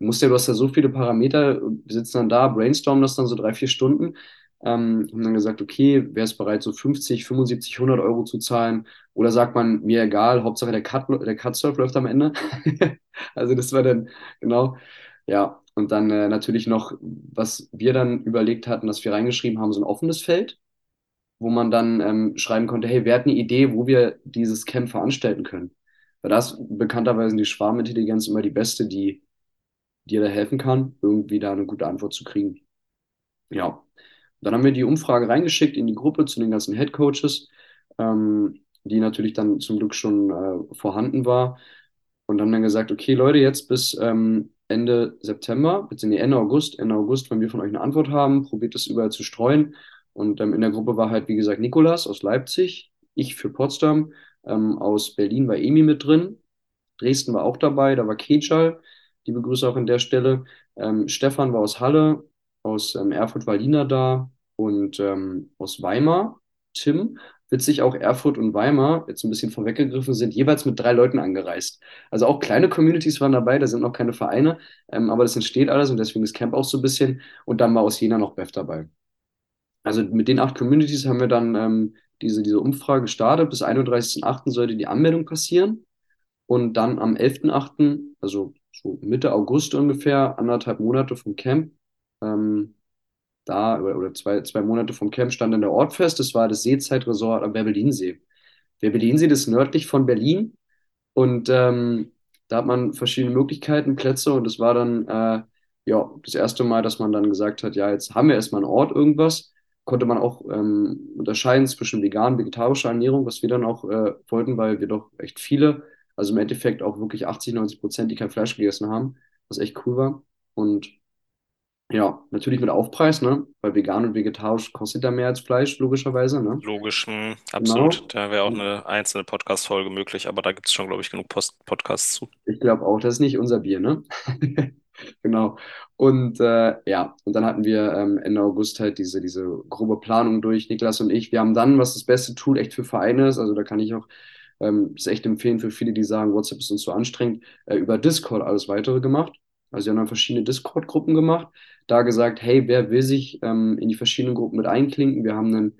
Du musst ja, du hast ja so viele Parameter, wir sitzen dann da, brainstormen das dann so drei, vier Stunden, ähm, haben dann gesagt, okay, wer ist bereit, so 50, 75, 100 Euro zu zahlen? Oder sagt man, mir egal, Hauptsache der Cut, der Cut-Surf läuft am Ende. also das war dann, genau, ja. Und dann äh, natürlich noch, was wir dann überlegt hatten, dass wir reingeschrieben haben, so ein offenes Feld, wo man dann ähm, schreiben konnte, hey, wer hat eine Idee, wo wir dieses Camp veranstalten können? Weil das bekannterweise die Schwarmintelligenz immer die beste, die dir da helfen kann, irgendwie da eine gute Antwort zu kriegen. Ja. Dann haben wir die Umfrage reingeschickt in die Gruppe zu den ganzen Head Coaches, ähm, die natürlich dann zum Glück schon äh, vorhanden war. Und haben dann gesagt, okay, Leute, jetzt bis ähm, Ende September, beziehungsweise Ende August, Ende August, wenn wir von euch eine Antwort haben, probiert es überall zu streuen. Und ähm, in der Gruppe war halt, wie gesagt, Nikolas aus Leipzig, ich für Potsdam, ähm, aus Berlin war Emi mit drin, Dresden war auch dabei, da war Kejal, die begrüße auch an der Stelle. Ähm, Stefan war aus Halle, aus ähm, Erfurt war Lina da und ähm, aus Weimar, Tim. Witzig auch Erfurt und Weimar, jetzt ein bisschen vorweggegriffen, sind jeweils mit drei Leuten angereist. Also auch kleine Communities waren dabei, da sind noch keine Vereine, ähm, aber das entsteht alles und deswegen ist Camp auch so ein bisschen. Und dann war aus Jena noch Beth dabei. Also mit den acht Communities haben wir dann ähm, diese, diese Umfrage gestartet. Bis 31.08. sollte die Anmeldung passieren. Und dann am 11.08., also so Mitte August ungefähr, anderthalb Monate vom Camp, ähm, da, oder zwei, zwei Monate vom Camp stand dann der Ort fest. Das war das Seezeitresort am Werbelinsee. Werbelinsee ist nördlich von Berlin und ähm, da hat man verschiedene Möglichkeiten, Plätze und es war dann äh, ja das erste Mal, dass man dann gesagt hat, ja, jetzt haben wir erstmal einen Ort irgendwas. Konnte man auch ähm, unterscheiden zwischen vegan und vegetarischer Ernährung, was wir dann auch äh, wollten, weil wir doch echt viele, also im Endeffekt auch wirklich 80, 90 Prozent, die kein Fleisch gegessen haben, was echt cool war. Und ja, natürlich mit Aufpreis, ne? Weil vegan und vegetarisch kostet ja mehr als Fleisch, logischerweise, ne? Logisch, mh, absolut. Genau. Da wäre auch eine einzelne Podcast-Folge möglich, aber da gibt es schon, glaube ich, genug Post Podcasts zu. Ich glaube auch, das ist nicht unser Bier, ne? Genau. Und äh, ja, und dann hatten wir ähm, Ende August halt diese, diese grobe Planung durch, Niklas und ich. Wir haben dann, was das beste Tool echt für Vereine ist, also da kann ich auch ähm, das echt empfehlen für viele, die sagen, WhatsApp ist uns zu anstrengend, äh, über Discord alles weitere gemacht. Also wir haben dann verschiedene Discord-Gruppen gemacht, da gesagt, hey, wer will sich ähm, in die verschiedenen Gruppen mit einklinken? Wir haben einen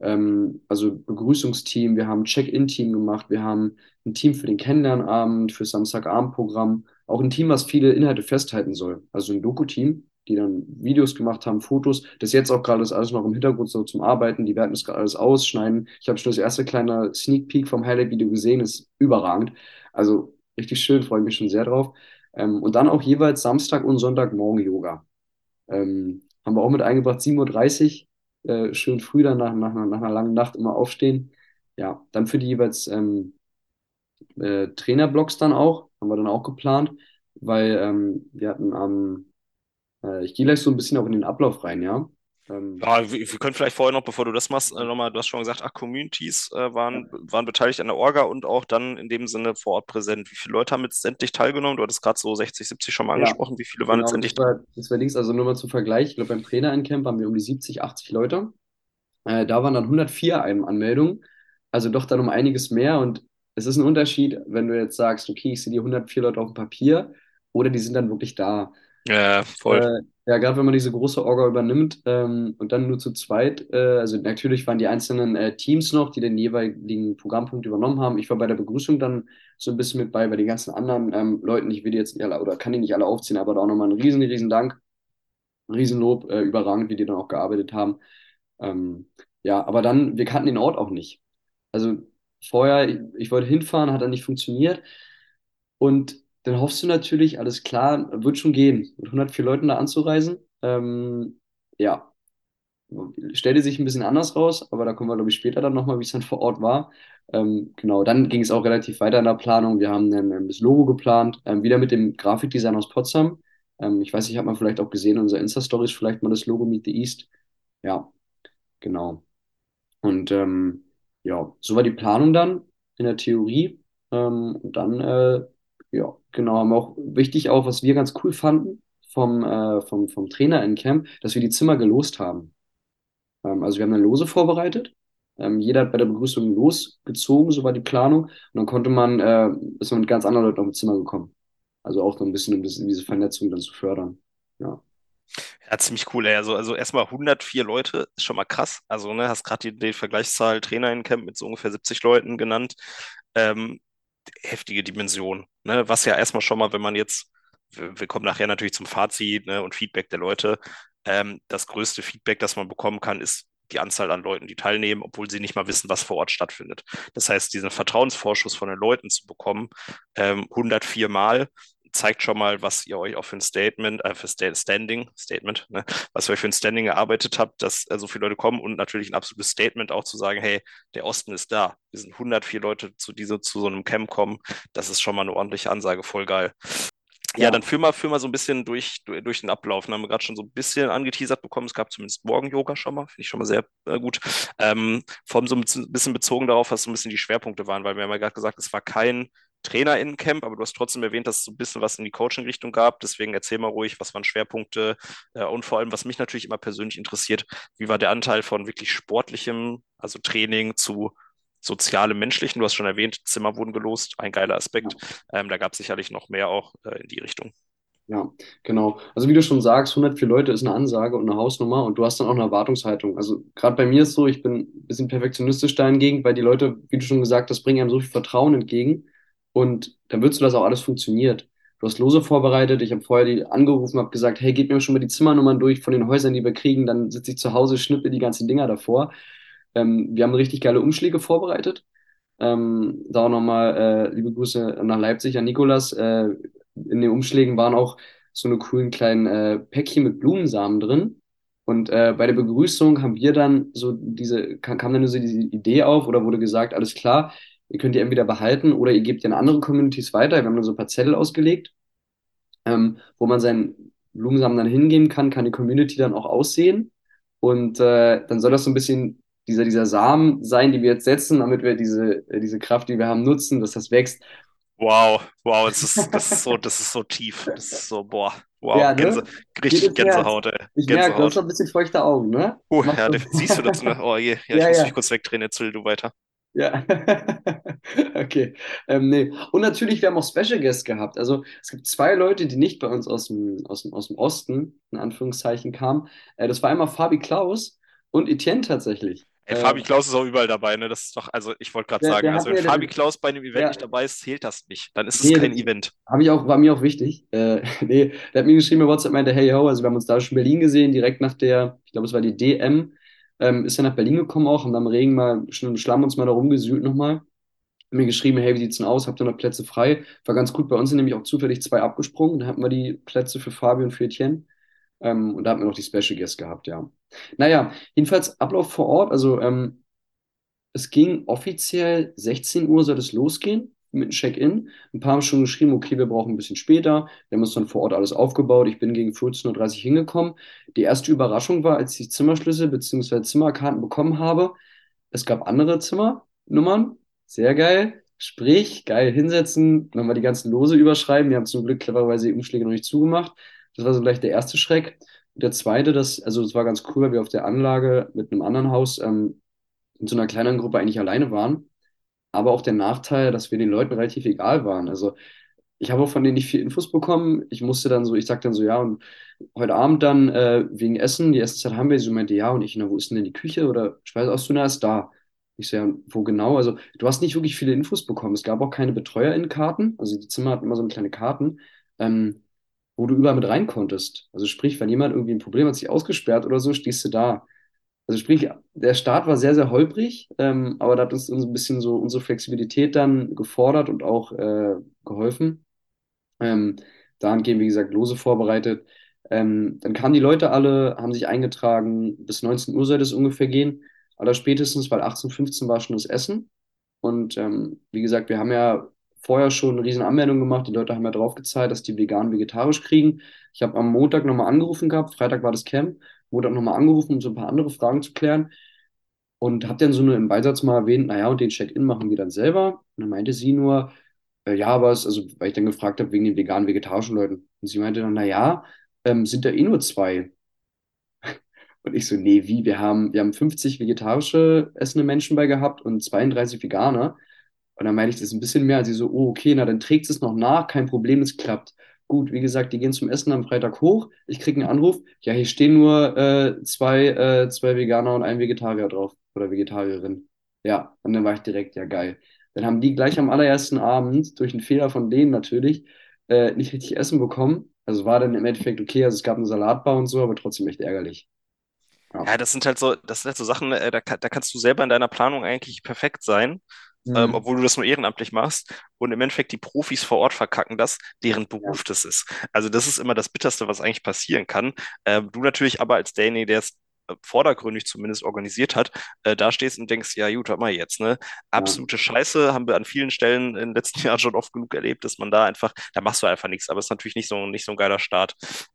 ähm, also Begrüßungsteam, wir haben Check-in-Team gemacht, wir haben ein Team für den Kennenlernabend, für Samstagabendprogramm, auch ein Team, was viele Inhalte festhalten soll. Also ein Doku-Team, die dann Videos gemacht haben, Fotos. Das jetzt auch gerade ist alles noch im Hintergrund so zum Arbeiten. Die werden das gerade alles ausschneiden. Ich habe schon das erste kleine Sneak Peek vom Highlight-Video gesehen, ist überragend. Also richtig schön, freue mich schon sehr drauf. Ähm, und dann auch jeweils Samstag und Sonntagmorgen Yoga. Ähm, haben wir auch mit eingebracht, 7.30 Uhr, äh, schön früh dann nach, nach, nach einer langen Nacht immer aufstehen. Ja, dann für die jeweils ähm, äh, Trainerblocks dann auch, haben wir dann auch geplant, weil ähm, wir hatten am, äh, ich gehe gleich so ein bisschen auch in den Ablauf rein, ja. Ähm, Ja, wir, wir können vielleicht vorher noch, bevor du das machst, äh, nochmal, du hast schon gesagt, ach, Communities äh, waren, waren beteiligt an der Orga und auch dann in dem Sinne vor Ort präsent. Wie viele Leute haben letztendlich teilgenommen? Du hattest gerade so 60, 70 schon mal ja, angesprochen. Wie viele waren genau, letztendlich das war, das war links, also nur mal zum Vergleich, ich glaube beim Trainer-Camp waren wir um die 70, 80 Leute. Äh, da waren dann 104 An- Anmeldungen, also doch dann um einiges mehr und es ist ein Unterschied, wenn du jetzt sagst, okay, ich sehe die 104 Leute auf dem Papier oder die sind dann wirklich da. Ja, voll. Äh, ja, gerade wenn man diese große Orga übernimmt ähm, und dann nur zu zweit, äh, also natürlich waren die einzelnen äh, Teams noch, die den jeweiligen Programmpunkt übernommen haben. Ich war bei der Begrüßung dann so ein bisschen mit bei, bei den ganzen anderen ähm, Leuten, ich will die jetzt nicht alle, oder kann die nicht alle aufziehen, aber da auch nochmal einen riesen, riesen Dank Riesenlob, äh, überragend, wie die dann auch gearbeitet haben. Ähm, ja, aber dann, wir kannten den Ort auch nicht. Also vorher, ich, ich wollte hinfahren, hat dann nicht funktioniert. Und dann hoffst du natürlich, alles klar, wird schon gehen, mit 104 Leuten da anzureisen. Ähm, ja, stellte sich ein bisschen anders raus, aber da kommen wir, glaube ich, später dann nochmal, wie es dann vor Ort war. Ähm, genau, dann ging es auch relativ weiter in der Planung. Wir haben dann das Logo geplant, ähm, wieder mit dem Grafikdesign aus Potsdam. Ähm, ich weiß nicht, hat man vielleicht auch gesehen in Insta-Stories, vielleicht mal das Logo Meet the East. Ja, genau. Und ähm, ja, so war die Planung dann in der Theorie. Ähm, und dann, äh, ja, genau, haben wir auch wichtig auch, was wir ganz cool fanden vom, äh, vom, vom Trainer in Camp, dass wir die Zimmer gelost haben. Ähm, also wir haben dann Lose vorbereitet. Ähm, jeder hat bei der Begrüßung losgezogen, so war die Planung. Und dann konnte man, äh, ist man mit ganz anderen Leuten auf dem Zimmer gekommen. Also auch so ein bisschen, um das, diese Vernetzung dann zu fördern. Ja. Ja, ziemlich cool. Also, also erstmal 104 Leute ist schon mal krass. Also, ne, hast gerade die, die Vergleichszahl Trainer in Camp mit so ungefähr 70 Leuten genannt. Ähm, heftige Dimension. Ne? Was ja erstmal schon mal, wenn man jetzt, wir, kommen nachher natürlich zum Fazit ne, und Feedback der Leute, ähm, das größte Feedback, das man bekommen kann, ist die Anzahl an Leuten, die teilnehmen, obwohl sie nicht mal wissen, was vor Ort stattfindet. Das heißt, diesen Vertrauensvorschuss von den Leuten zu bekommen, ähm, 104 Mal, zeigt schon mal, was ihr euch auch für ein Statement, äh, für Standing, Statement, ne, was ihr euch für ein Standing erarbeitet habt, dass äh, so viele Leute kommen und natürlich ein absolutes Statement auch zu sagen, hey, der Osten ist da. Wir sind 104 Leute zu diese, zu so einem Camp kommen. Das ist schon mal eine ordentliche Ansage, voll geil. Ja, dann führ mal, führ mal so ein bisschen durch, durch den Ablauf. Wir haben gerade schon so ein bisschen angeteasert bekommen. Es gab zumindest Morgen-Yoga schon mal, finde ich schon mal sehr äh, gut. Ähm, vor allem so ein bisschen bezogen darauf, was so ein bisschen die Schwerpunkte waren, weil wir haben ja gerade gesagt, es war kein TrainerInnen-Camp, aber du hast trotzdem erwähnt, dass es so ein bisschen was in die Coaching-Richtung gab. Deswegen erzähl mal ruhig, was waren Schwerpunkte äh, und vor allem, was mich natürlich immer persönlich interessiert, wie war der Anteil von wirklich sportlichem, also Training zu soziale, menschlichen. Du hast schon erwähnt, Zimmer wurden gelost, ein geiler Aspekt. Ähm, da gab es sicherlich noch mehr auch äh, in die Richtung. Ja, genau. Also wie du schon sagst, 104 Leute ist eine Ansage und eine Hausnummer und du hast dann auch eine Erwartungshaltung. Also gerade bei mir ist so, ich bin ein bisschen perfektionistisch dahingegen, weil die Leute, wie du schon gesagt hast, bringen einem so viel Vertrauen entgegen und dann würdest du, dass auch alles funktioniert. Du hast Lose vorbereitet, ich habe vorher die angerufen, habe gesagt, hey, gib mir schon mal die Zimmernummern durch von den Häusern, die wir kriegen, dann sitze ich zu Hause, schnippe die ganzen Dinger davor ähm, wir haben richtig geile Umschläge vorbereitet. Ähm, da auch nochmal äh, liebe Grüße nach Leipzig an Nikolas. Äh, in den Umschlägen waren auch so eine coolen kleinen äh, Päckchen mit Blumensamen drin. Und äh, bei der Begrüßung haben wir dann so diese, kam, kam dann so diese Idee auf oder wurde gesagt, alles klar, ihr könnt die entweder behalten oder ihr gebt die an andere Communities weiter. Wir haben dann so ein paar Zettel ausgelegt, ähm, wo man seinen Blumensamen dann hingeben kann, kann die Community dann auch aussehen. Und äh, dann soll das so ein bisschen dieser, dieser Samen sein, die wir jetzt setzen, damit wir diese, äh, diese Kraft, die wir haben, nutzen, dass das wächst. Wow, wow, das ist, das ist so, das ist so tief. Das ist so, boah, wow, ja, ne? Gänse, richtig Gänsehaut, ey. Ich merke, du hast ein bisschen feuchte Augen, ne? Oh, ja, siehst du das, ne? Oh je, ja, ich ja, muss ja. mich kurz wegdrehen, erzähl du weiter. Ja, okay. Ähm, nee. Und natürlich, wir haben auch Special Guests gehabt. Also es gibt zwei Leute, die nicht bei uns aus dem, aus dem, aus dem Osten, in Anführungszeichen, kamen. Äh, das war einmal Fabi Klaus und Etienne tatsächlich. Ey, Fabi äh, Klaus ist auch überall dabei, ne? Das ist doch, also ich wollte gerade sagen, also wenn Fabi Klaus bei einem Event ja. nicht dabei ist, zählt das nicht. Dann ist nee, es kein Event. Hab ich auch, war mir auch wichtig. Äh, nee, der hat mir geschrieben, WhatsApp meinte, hey yo, also wir haben uns da schon in Berlin gesehen, direkt nach der, ich glaube, es war die DM, ähm, ist er nach Berlin gekommen auch, haben am Regen mal schon im Schlamm uns mal da rumgesühlt nochmal. Mir geschrieben, hey, wie sieht's denn aus? Habt ihr noch Plätze frei? War ganz gut, bei uns sind nämlich auch zufällig zwei abgesprungen. Da hatten wir die Plätze für Fabi und für Etienne. Ähm, und da hatten wir noch die Special Guests gehabt, ja. Naja, jedenfalls Ablauf vor Ort, also ähm, es ging offiziell 16 Uhr soll es losgehen mit dem Check-in. Ein paar haben schon geschrieben, okay, wir brauchen ein bisschen später. Wir haben uns dann vor Ort alles aufgebaut. Ich bin gegen 14.30 Uhr hingekommen. Die erste Überraschung war, als ich Zimmerschlüssel bzw. Zimmerkarten bekommen habe, es gab andere Zimmernummern. Sehr geil. Sprich, geil hinsetzen, nochmal die ganzen Lose überschreiben. Wir haben zum Glück clevererweise die Umschläge noch nicht zugemacht. Das war so gleich der erste Schreck. Der zweite, das, also das war ganz cool, weil wir auf der Anlage mit einem anderen Haus ähm, in so einer kleineren Gruppe eigentlich alleine waren. Aber auch der Nachteil, dass wir den Leuten relativ egal waren. Also ich habe auch von denen nicht viel Infos bekommen. Ich musste dann so, ich sagte dann so, ja, und heute Abend dann äh, wegen Essen, die Essenszeit haben wir, sie meinte, ja, und ich, na, wo ist denn denn die Küche oder Speiseauszünder ist da. Ich so, ja, wo genau? Also du hast nicht wirklich viele Infos bekommen. Es gab auch keine BetreuerInnen-Karten. Also die Zimmer hatten immer so eine kleine Karten. Ähm, wo du überall mit rein konntest. Also sprich, wenn jemand irgendwie ein Problem hat, sich ausgesperrt oder so, stehst du da. Also sprich, der Start war sehr, sehr holprig, ähm, aber da hat uns ein bisschen so unsere Flexibilität dann gefordert und auch äh, geholfen. Ähm, dahingehend, wie gesagt, Lose vorbereitet. Ähm, dann kamen die Leute alle, haben sich eingetragen, bis 19 Uhr sollte es ungefähr gehen. Oder spätestens, weil 18.15 war schon das Essen. Und ähm, wie gesagt, wir haben ja vorher schon eine riesen Anmeldung gemacht. Die Leute haben ja drauf gezahlt, dass die vegan vegetarisch kriegen. Ich habe am Montag nochmal angerufen gehabt, Freitag war das Camp, Montag nochmal angerufen, um so ein paar andere Fragen zu klären. Und habe dann so nur im Beisatz mal erwähnt, naja, und den Check-in machen wir dann selber. Und dann meinte sie nur, äh, ja, aber es, also, weil ich dann gefragt habe, wegen den veganen, vegetarischen Leuten. Und sie meinte dann, naja, ähm, sind da eh nur zwei. Und ich so, nee, wie? Wir haben, wir haben 50 vegetarische essende Menschen bei gehabt und 32 Veganer. Und dann meinte ich, das ist ein bisschen mehr. Und sie so, oh, okay, na, dann trägt es noch nach, kein Problem, es klappt. Gut, wie gesagt, die gehen zum Essen am Freitag hoch. Ich kriege einen Anruf. Ja, hier stehen nur äh, zwei, äh, zwei Veganer und ein Vegetarier drauf oder Vegetarierin. Ja, und dann war ich direkt, ja, geil. Dann haben die gleich am allerersten Abend, durch einen Fehler von denen natürlich, äh, nicht richtig Essen bekommen. Also war dann im Endeffekt okay, also es gab einen Salatbar und so, aber trotzdem echt ärgerlich. Ja. Ja, das sind halt so, das sind halt so Sachen, äh, da, da kannst du selber in deiner Planung eigentlich perfekt sein, ähm, Mhm. obwohl du das nur ehrenamtlich machst. Und im Endeffekt die Profis vor Ort verkacken das, deren Ja. Beruf das ist. Also das ist immer das Bitterste, was eigentlich passieren kann. Ähm, du natürlich aber als derjenige, der es äh, vordergründig zumindest organisiert hat, äh, da stehst und denkst, ja gut, was mal jetzt, ne? Ja. Absolute Scheiße haben wir an vielen Stellen in den letzten Jahren schon oft genug erlebt, dass man da einfach, da machst du einfach nichts, aber es ist natürlich nicht so, nicht so ein geiler Start.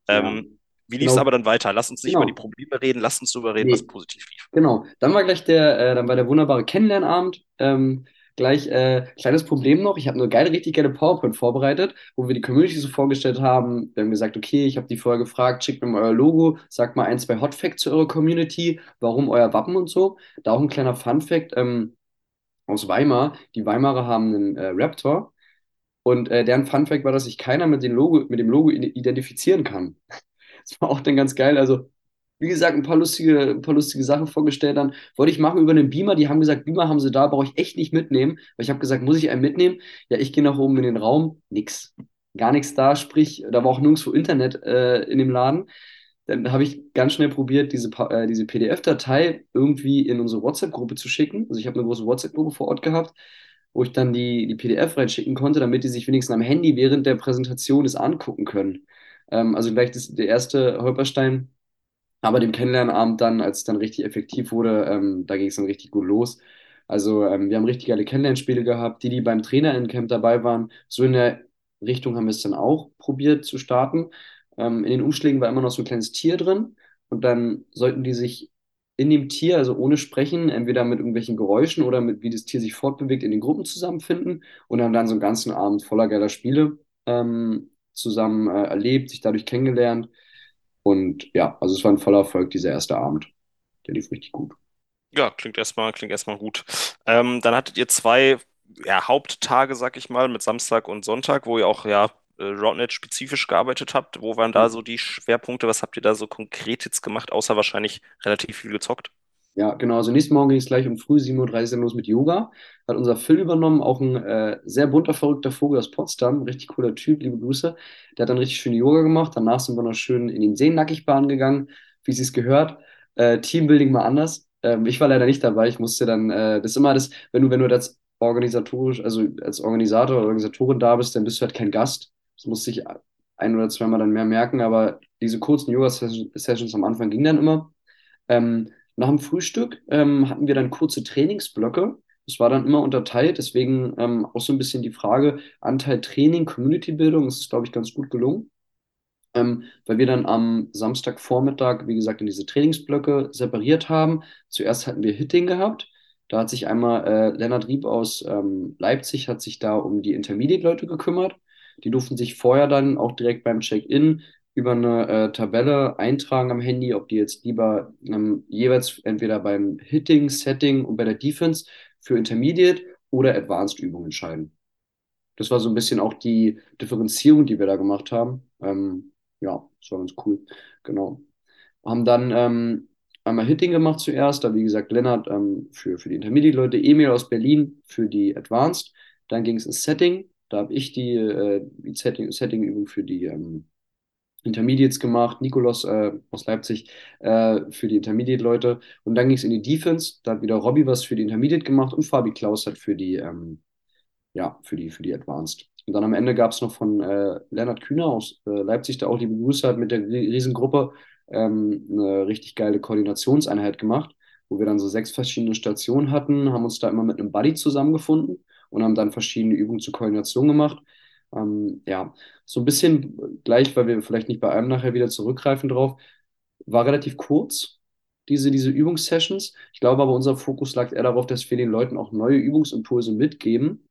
Ja. Ähm, wie lief es Genau. aber dann weiter? Lass uns nicht über die Genau. Probleme reden, lass uns darüber reden, was Nee. positiv lief. Genau, dann war gleich der, äh, dann war der wunderbare Kennenlernabend. Ähm, gleich äh, kleines Problem noch. Ich habe eine geile, richtig geile PowerPoint vorbereitet, wo wir die Community so vorgestellt haben. Wir haben gesagt, okay, ich habe die vorher gefragt, schickt mir mal euer Logo, sagt mal ein, zwei Hot Facts zu eurer Community, warum euer Wappen und so. Da auch ein kleiner Fun Fact ähm, aus Weimar. Die Weimarer haben einen äh, Raptor und äh, deren Fun Fact war, dass sich keiner mit dem Logo, mit dem Logo identifizieren kann. Das war auch dann ganz geil. Also, wie gesagt, ein paar lustige, ein paar lustige Sachen vorgestellt dann. Wollte ich machen über einen Beamer. Die haben gesagt, Beamer haben sie da, brauche ich echt nicht mitnehmen. Weil ich habe gesagt, muss ich einen mitnehmen? Ja, ich gehe nach oben in den Raum. Nix. Gar nichts da. Sprich, da war auch nirgendwo Internet äh, in dem Laden. Dann habe ich ganz schnell probiert, diese, äh, diese PDF-Datei irgendwie in unsere WhatsApp-Gruppe zu schicken. Also ich habe eine große WhatsApp-Gruppe vor Ort gehabt, wo ich dann die, die PDF reinschicken konnte, damit die sich wenigstens am Handy während der Präsentation das angucken können. Ähm, also gleich das, der erste Holperstein. Aber dem Kennenlernabend dann, als es dann richtig effektiv wurde, ähm, da ging es dann richtig gut los. Also ähm, wir haben richtig geile Kennenlernspiele gehabt. Die, die beim Trainerinnencamp dabei waren, so in der Richtung haben wir es dann auch probiert zu starten. Ähm, in den Umschlägen war immer noch so ein kleines Tier drin. Und dann sollten die sich in dem Tier, also ohne Sprechen, entweder mit irgendwelchen Geräuschen oder mit wie das Tier sich fortbewegt, in den Gruppen zusammenfinden und haben dann so einen ganzen Abend voller geiler Spiele ähm, zusammen äh, erlebt, sich dadurch kennengelernt. Und ja, also es war ein voller Erfolg, dieser erste Abend. Der lief richtig gut. Ja, klingt erstmal, klingt erstmal gut. Ähm, dann hattet ihr zwei ja, Haupttage, sag ich mal, mit Samstag und Sonntag, wo ihr auch ja äh, Roundnet spezifisch gearbeitet habt. Wo waren da so die Schwerpunkte? Was habt ihr da so konkret jetzt gemacht, außer wahrscheinlich relativ viel gezockt? Ja, genau. Also nächsten Morgen ging es gleich um früh 7.30 Uhr los mit Yoga. Hat unser Phil übernommen, auch ein äh, sehr bunter, verrückter Vogel aus Potsdam. Richtig cooler Typ, liebe Grüße. Der hat dann richtig schön Yoga gemacht. Danach sind wir noch schön in den Seennackig-Bahn gegangen, wie es sich gehört. Äh, Teambuilding mal anders. Ähm, ich war leider nicht dabei. Ich musste dann, äh, das ist immer das, wenn du, wenn du als organisatorisch, also als Organisator oder Organisatorin da bist, dann bist du halt kein Gast. Das musste ich ein oder zweimal dann mehr merken, aber diese kurzen Yoga-Sessions am Anfang gingen dann immer. Ähm, nach dem Frühstück ähm, hatten wir dann kurze Trainingsblöcke. Das war dann immer unterteilt, deswegen ähm, auch so ein bisschen die Frage, Anteil Training, Community-Bildung, das ist, glaube ich, ganz gut gelungen. Ähm, weil wir dann am Samstagvormittag, wie gesagt, in diese Trainingsblöcke separiert haben. Zuerst hatten wir Hitting gehabt. Da hat sich einmal äh, Lennart Rieb aus ähm, Leipzig hat sich da um die Intermediate-Leute gekümmert. Die durften sich vorher dann auch direkt beim Check-in über eine äh, Tabelle eintragen am Handy, ob die jetzt lieber ähm, jeweils entweder beim Hitting, Setting und bei der Defense für Intermediate oder Advanced Übungen entscheiden. Das war so ein bisschen auch die Differenzierung, die wir da gemacht haben. Ähm, ja, das war ganz cool. Genau. Haben dann ähm, einmal Hitting gemacht zuerst, da wie gesagt Lennart ähm, für, für die Intermediate-Leute, Emil aus Berlin für die Advanced. Dann ging es ins Setting, da habe ich die, äh, die Setting, Setting-Übung für die, ähm, Intermediates gemacht, Nikolos äh, aus Leipzig äh, für die Intermediate-Leute. Und dann ging es in die Defense. Da hat wieder Robby was für die Intermediate gemacht und Fabi Klaus hat für die, ähm, ja, für die, für die Advanced. Und dann am Ende gab es noch von äh, Lennart Kühner aus äh, Leipzig, der auch liebe Grüße hat mit der Riesengruppe, ähm, eine richtig geile Koordinationseinheit gemacht, wo wir dann so sechs verschiedene Stationen hatten, haben uns da immer mit einem Buddy zusammengefunden und haben dann verschiedene Übungen zur Koordination gemacht. Ähm, ja, so ein bisschen gleich, weil wir vielleicht nicht bei einem nachher wieder zurückgreifen drauf, war relativ kurz, diese, diese Übungssessions. Ich glaube aber, unser Fokus lag eher darauf, dass wir den Leuten auch neue Übungsimpulse mitgeben,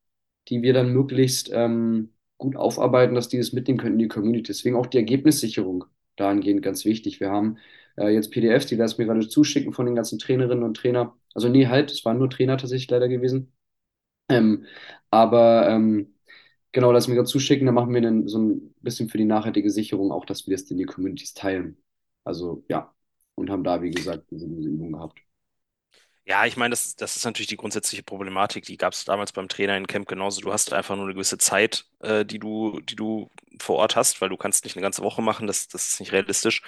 die wir dann möglichst ähm, gut aufarbeiten, dass die das mitnehmen können in die Community. Deswegen auch die Ergebnissicherung dahingehend ganz wichtig. Wir haben äh, jetzt PDFs, die lassen mir gerade zuschicken von den ganzen Trainerinnen und Trainer. Also nee, halt, es waren nur Trainer tatsächlich leider gewesen. Ähm, aber ähm, genau, lassen wir gerade zuschicken, dann machen wir dann so ein bisschen für die nachhaltige Sicherung auch, dass wir das in die Communities teilen. Also ja, und haben da, wie gesagt, diese, diese Übung gehabt. Ja, ich meine, das, das ist natürlich die grundsätzliche Problematik. Die gab es damals beim Trainer in Camp genauso. Du hast einfach nur eine gewisse Zeit, äh, die du, die du vor Ort hast, weil du kannst nicht eine ganze Woche machen. Das, das ist nicht realistisch.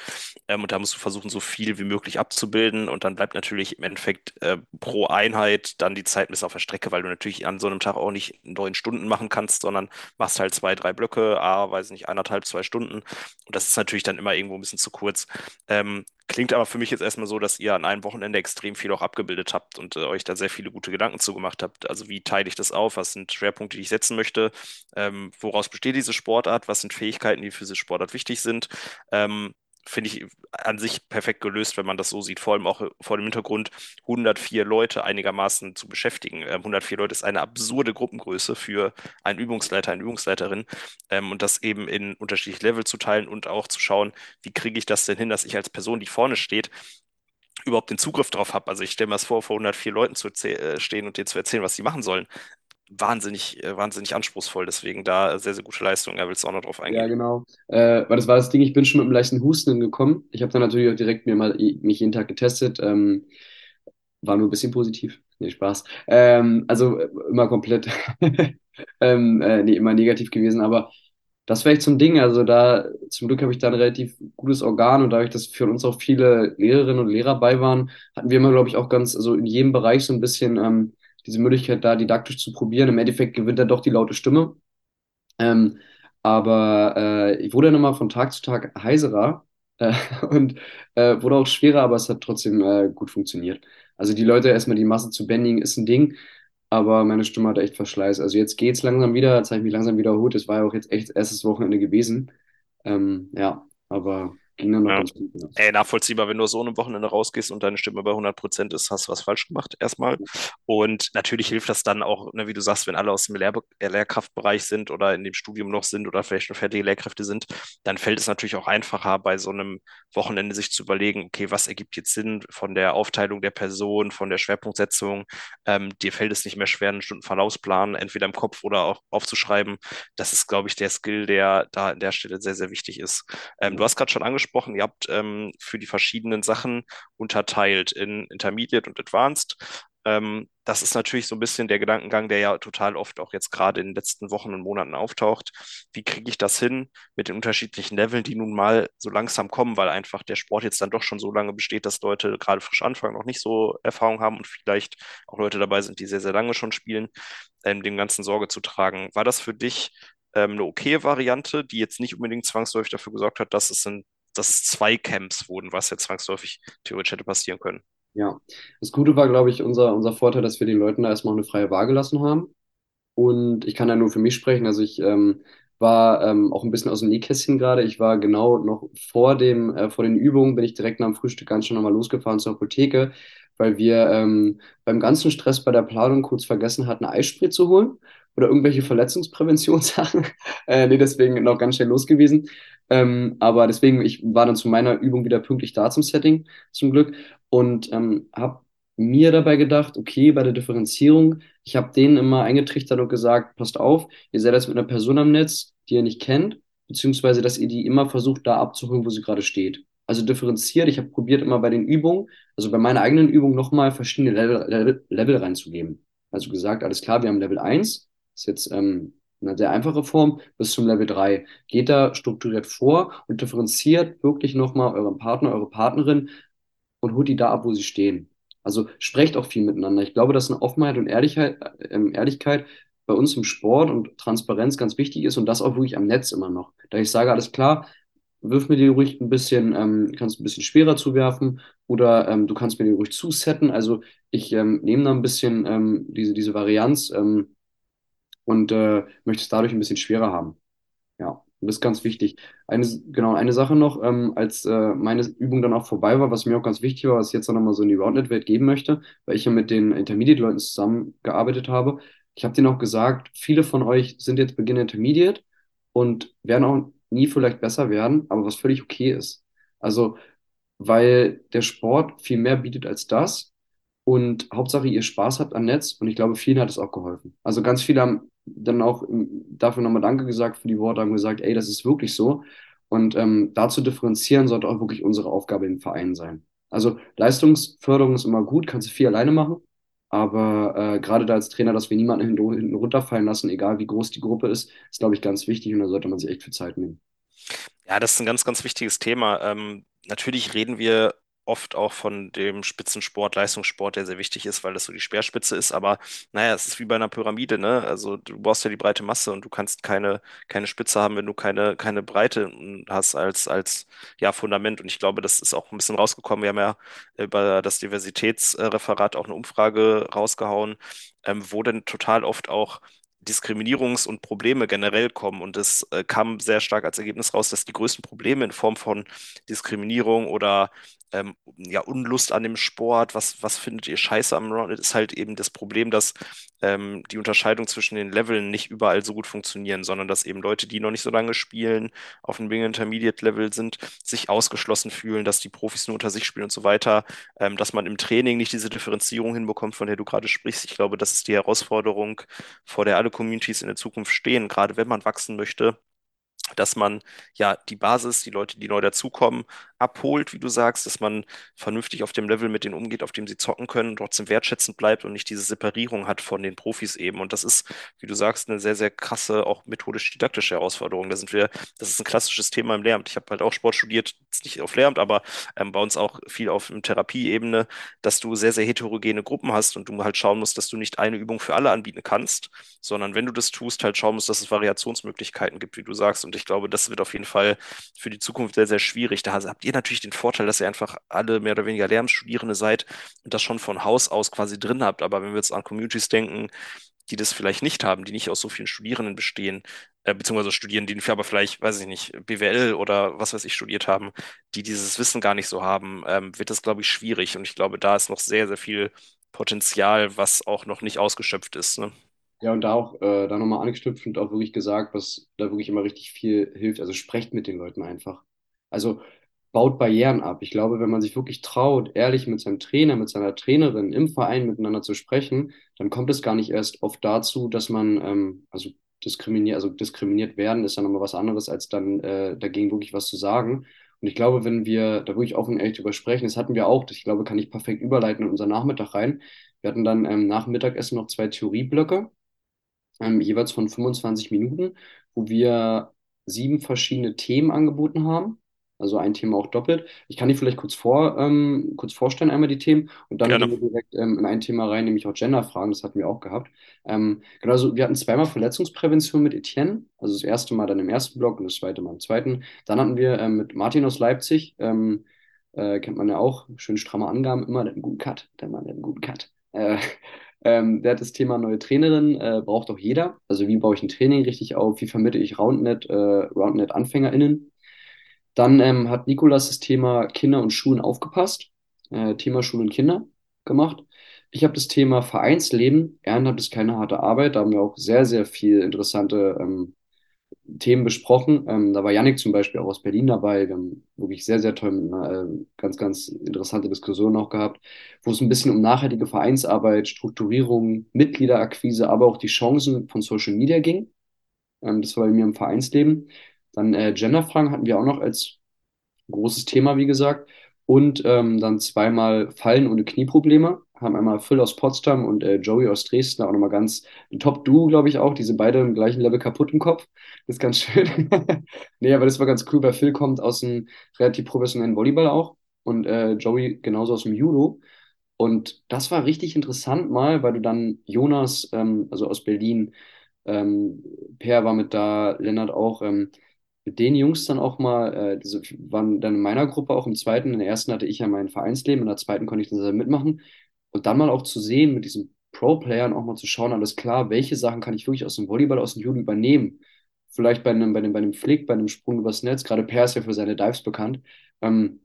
Ähm, und da musst du versuchen, so viel wie möglich abzubilden. Und dann bleibt natürlich im Endeffekt äh, pro Einheit dann die Zeit bis auf der Strecke, weil du natürlich an so einem Tag auch nicht neun Stunden machen kannst, sondern machst halt zwei, drei Blöcke, ah, weiß nicht, eineinhalb, zwei Stunden. Und das ist natürlich dann immer irgendwo ein bisschen zu kurz. Ähm, Klingt aber für mich jetzt erstmal so, dass ihr an einem Wochenende extrem viel auch abgebildet habt und äh, euch da sehr viele gute Gedanken zugemacht habt. Also wie teile ich das auf? Was sind Schwerpunkte, die ich setzen möchte? Ähm, woraus besteht diese Sportart? Was sind Fähigkeiten, die für diese Sportart wichtig sind? Ähm, finde ich an sich perfekt gelöst, wenn man das so sieht. Vor allem auch vor dem Hintergrund, 104 Leute einigermaßen zu beschäftigen. 104 ähm, Leute ist eine absurde Gruppengröße für einen Übungsleiter, eine Übungsleiterin. Ähm, und das eben in unterschiedliche Level zu teilen und auch zu schauen, wie kriege ich das denn hin, dass ich als Person, die vorne steht, überhaupt den Zugriff drauf habe. Also ich stelle mir das vor, vor 104 Leuten zu äh, stehen und denen zu erzählen, was sie machen sollen wahnsinnig, äh, wahnsinnig anspruchsvoll. Deswegen da sehr, sehr gute Leistung. Er will es auch noch drauf eingehen. Ja, genau. Äh, weil das war das Ding, ich bin schon mit einem leichten Husten gekommen. Ich habe dann natürlich auch direkt mir mal mich jeden Tag getestet. Ähm, war nur ein bisschen positiv. Nee, Spaß. Ähm, also äh, immer komplett, ähm, äh, nee, immer negativ gewesen, aber das wäre echt so ein Ding. Also da, zum Glück habe ich da ein relativ gutes Organ und dadurch, dass für uns auch viele Lehrerinnen und Lehrer bei waren, hatten wir immer, glaube ich, auch ganz, also in jedem Bereich so ein bisschen ähm, diese Möglichkeit da didaktisch zu probieren. Im Endeffekt gewinnt er doch die laute Stimme. Ähm, aber äh, ich wurde dann immer von Tag zu Tag heiserer äh, und äh, wurde auch schwerer, aber es hat trotzdem äh, gut funktioniert. Also die Leute erstmal die Masse zu bändigen ist ein Ding, aber meine Stimme hat echt Verschleiß. Also jetzt geht es langsam wieder, jetzt habe ich mich langsam wiederholt. Es war ja auch jetzt echt erstes Wochenende gewesen. Ähm, ja, aber ja. Ey, nachvollziehbar, wenn du so einem Wochenende rausgehst und deine Stimme bei 100 Prozent ist, hast du was falsch gemacht erstmal. Und natürlich hilft das dann auch, ne, wie du sagst, wenn alle aus dem Lehr Lehrkraftbereich sind oder in dem Studium noch sind oder vielleicht schon fertige Lehrkräfte sind, dann fällt es natürlich auch einfacher, bei so einem Wochenende sich zu überlegen, okay, was ergibt jetzt Sinn von der Aufteilung der Person, von der Schwerpunktsetzung. Ähm, dir fällt es nicht mehr schwer, einen Stundenverlaufsplan entweder im Kopf oder auch aufzuschreiben. Das ist, glaube ich, der Skill, der da an der Stelle sehr, sehr wichtig ist. Ähm, du hast gerade schon angesprochen, angesprochen, ihr habt ähm, für die verschiedenen Sachen unterteilt in Intermediate und Advanced. Ähm, das ist natürlich so ein bisschen der Gedankengang, der ja total oft auch jetzt gerade in den letzten Wochen und Monaten auftaucht. Wie kriege ich das hin mit den unterschiedlichen Leveln, die nun mal so langsam kommen, weil einfach der Sport jetzt dann doch schon so lange besteht, dass Leute gerade frisch anfangen, noch nicht so Erfahrung haben und vielleicht auch Leute dabei sind, die sehr, sehr lange schon spielen, ähm, dem Ganzen Sorge zu tragen. War das für dich ähm, eine okaye Variante, die jetzt nicht unbedingt zwangsläufig dafür gesorgt hat, dass es in dass es zwei Camps wurden, was ja zwangsläufig theoretisch hätte passieren können. Ja, das Gute war, glaube ich, unser, unser Vorteil, dass wir den Leuten da erstmal eine freie Wahl gelassen haben. Und ich kann da nur für mich sprechen. Also ich ähm, war ähm, auch ein bisschen aus dem Nähkästchen gerade. Ich war genau noch vor dem, äh, vor den Übungen, bin ich direkt nach dem Frühstück ganz schon nochmal losgefahren zur Apotheke, weil wir ähm, beim ganzen Stress bei der Planung kurz vergessen hatten, Eisspray zu holen oder irgendwelche Verletzungspräventionssachen. äh, nee, deswegen noch ganz schnell los gewesen. Ähm, aber deswegen, ich war dann zu meiner Übung wieder pünktlich da zum Setting, zum Glück, und ähm, habe mir dabei gedacht, okay, bei der Differenzierung, ich habe denen immer eingetrichtert und gesagt, passt auf, ihr seid jetzt mit einer Person am Netz, die ihr nicht kennt, beziehungsweise, dass ihr die immer versucht, da abzuholen, wo sie gerade steht. Also differenziert, ich habe probiert immer bei den Übungen, also bei meiner eigenen Übung nochmal verschiedene Level, Level, Level reinzugeben. Also gesagt, alles klar, wir haben Level 1, ist jetzt ähm, eine sehr einfache Form, bis zum Level 3. Geht da strukturiert vor und differenziert wirklich nochmal euren Partner, eure Partnerin und holt die da ab, wo sie stehen. Also sprecht auch viel miteinander. Ich glaube, dass eine Offenheit und Ehrlichkeit, äh, Ehrlichkeit bei uns im Sport und Transparenz ganz wichtig ist und das auch wirklich am Netz immer noch. Da ich sage, alles klar, wirf mir die ruhig ein bisschen, ähm, kannst ein bisschen schwerer zuwerfen oder ähm, du kannst mir die ruhig zusetten. Also ich ähm, nehme da ein bisschen ähm, diese, diese Varianz ähm, und äh, möchte es dadurch ein bisschen schwerer haben. Ja, das ist ganz wichtig. Eine, genau, eine Sache noch, ähm, als äh, meine Übung dann auch vorbei war, was mir auch ganz wichtig war, was ich jetzt auch nochmal so in die Roundnet-Welt geben möchte, weil ich ja mit den Intermediate-Leuten zusammengearbeitet habe. Ich habe denen auch gesagt, viele von euch sind jetzt Beginn Intermediate und werden auch nie vielleicht besser werden, aber was völlig okay ist. Also, weil der Sport viel mehr bietet als das und Hauptsache ihr Spaß habt am Netz und ich glaube, vielen hat es auch geholfen. Also ganz viele haben dann auch dafür nochmal Danke gesagt für die Worte, haben gesagt, ey, das ist wirklich so. Und ähm, dazu differenzieren sollte auch wirklich unsere Aufgabe im Verein sein. Also Leistungsförderung ist immer gut, kannst du viel alleine machen, aber äh, gerade da als Trainer, dass wir niemanden hinten, runterfallen lassen, egal wie groß die Gruppe ist, ist, glaube ich, ganz wichtig und da sollte man sich echt viel Zeit nehmen. Ja, das ist ein ganz, ganz wichtiges Thema. Ähm, natürlich reden wir oft auch von dem Spitzensport, Leistungssport, der sehr wichtig ist, weil das so die Speerspitze ist. Aber naja, es ist wie bei einer Pyramide, ne? Also du brauchst ja die breite Masse und du kannst keine, keine Spitze haben, wenn du keine, keine Breite hast als, als ja, Fundament. Und ich glaube, das ist auch ein bisschen rausgekommen. Wir haben ja über das Diversitätsreferat auch eine Umfrage rausgehauen, ähm, wo denn total oft auch Diskriminierungs- und Probleme generell kommen. Und es äh, kam sehr stark als Ergebnis raus, dass die größten Probleme in Form von Diskriminierung oder ähm, ja, Unlust an dem Sport, was, was findet ihr scheiße am Rounded, ist halt eben das Problem, dass ähm, die Unterscheidung zwischen den Leveln nicht überall so gut funktionieren, sondern dass eben Leute, die noch nicht so lange spielen, auf dem Wing Intermediate Level sind, sich ausgeschlossen fühlen, dass die Profis nur unter sich spielen und so weiter, ähm, dass man im Training nicht diese Differenzierung hinbekommt, von der du gerade sprichst. Ich glaube, das ist die Herausforderung, vor der alle Communities in der Zukunft stehen, gerade wenn man wachsen möchte dass man ja die Basis, die Leute, die neu dazukommen, abholt, wie du sagst, dass man vernünftig auf dem Level mit denen umgeht, auf dem sie zocken können, trotzdem wertschätzend bleibt und nicht diese Separierung hat von den Profis eben. Und das ist, wie du sagst, eine sehr, sehr krasse, auch methodisch-didaktische Herausforderung. Da sind wir, das ist ein klassisches Thema im Lehramt. Ich habe halt auch Sport studiert, nicht auf Lehramt, aber ähm, bei uns auch viel auf Therapieebene, dass du sehr, sehr heterogene Gruppen hast und du halt schauen musst, dass du nicht eine Übung für alle anbieten kannst, sondern wenn du das tust, halt schauen musst, dass es Variationsmöglichkeiten gibt, wie du sagst. Und ich glaube, das wird auf jeden Fall für die Zukunft sehr, sehr schwierig. Da habt ihr natürlich den Vorteil, dass ihr einfach alle mehr oder weniger Lehramtsstudierende seid und das schon von Haus aus quasi drin habt. Aber wenn wir jetzt an Communities denken, die das vielleicht nicht haben, die nicht aus so vielen Studierenden bestehen, äh, beziehungsweise studieren, die aber vielleicht, weiß ich nicht, BWL oder was weiß ich studiert haben, die dieses Wissen gar nicht so haben, ähm, wird das, glaube ich, schwierig. Und ich glaube, da ist noch sehr, sehr viel Potenzial, was auch noch nicht ausgeschöpft ist. Ne? Ja, und da auch, äh, da nochmal angeknüpft und auch wirklich gesagt, was da wirklich immer richtig viel hilft. Also sprecht mit den Leuten einfach. Also baut Barrieren ab. Ich glaube, wenn man sich wirklich traut, ehrlich mit seinem Trainer, mit seiner Trainerin im Verein miteinander zu sprechen, dann kommt es gar nicht erst oft dazu, dass man, ähm, also diskriminiert, also diskriminiert werden ist ja nochmal was anderes, als dann äh, dagegen wirklich was zu sagen. Und ich glaube, wenn wir da wirklich offen und ehrlich drüber sprechen, das hatten wir auch, das, ich glaube, kann ich perfekt überleiten in unser Nachmittag rein. Wir hatten dann ähm, nach Mittagessen noch zwei Theorieblöcke ähm, jeweils von 25 Minuten, wo wir sieben verschiedene Themen angeboten haben. Also ein Thema auch doppelt. Ich kann die vielleicht kurz, vor, ähm, kurz vorstellen, einmal die Themen, und dann Gerne. gehen wir direkt ähm, in ein Thema rein, nämlich auch Genderfragen, das hatten wir auch gehabt. Ähm, genau, also wir hatten zweimal Verletzungsprävention mit Etienne, also das erste Mal dann im ersten Block und das zweite Mal im zweiten. Dann hatten wir ähm, mit Martin aus Leipzig, ähm, äh, kennt man ja auch, schön stramme Angaben, immer der hat einen guten Cut, der Mann der hat einen guten Cut. Äh, ähm, der hat das Thema neue Trainerin, äh, braucht auch jeder. Also wie baue ich ein Training richtig auf, wie vermittle ich Roundnet, äh, Roundnet-AnfängerInnen. Dann ähm, hat Nikolas das Thema Kinder und Schulen aufgepasst, äh, Thema Schulen und Kinder gemacht. Ich habe das Thema Vereinsleben, Ehrenamt ist keine harte Arbeit, da haben wir auch sehr, sehr viel interessante ähm, Themen besprochen. Ähm, da war Yannick zum Beispiel auch aus Berlin dabei. Wir haben wirklich sehr, sehr toll, äh, ganz, ganz interessante Diskussionen auch gehabt, wo es ein bisschen um nachhaltige Vereinsarbeit, Strukturierung, Mitgliederakquise, aber auch die Chancen von Social Media ging. Ähm, das war bei mir im Vereinsleben. Dann äh, Genderfragen hatten wir auch noch als großes Thema, wie gesagt. Und ähm, dann zweimal Fallen ohne Knieprobleme. Haben einmal Phil aus Potsdam und äh, Joey aus Dresden, auch nochmal ganz ein Top-Duo, glaube ich auch. Diese beide im gleichen Level kaputt im Kopf. Das ist ganz schön. nee, aber das war ganz cool, weil Phil kommt aus einem relativ professionellen Volleyball auch und äh, Joey genauso aus dem Judo. Und das war richtig interessant mal, weil du dann Jonas, ähm, also aus Berlin, ähm, Per war mit da, Lennart auch, ähm, mit den Jungs dann auch mal, äh, diese waren dann in meiner Gruppe auch im zweiten, in der ersten hatte ich ja mein Vereinsleben, in der zweiten konnte ich dann mitmachen. Und dann mal auch zu sehen, mit diesen Pro-Playern auch mal zu schauen, alles klar, welche Sachen kann ich wirklich aus dem Volleyball, aus dem Judo übernehmen? Vielleicht bei einem, bei einem, bei einem Flick, bei einem Sprung übers Netz, gerade Per ist ja für seine Dives bekannt. Ähm,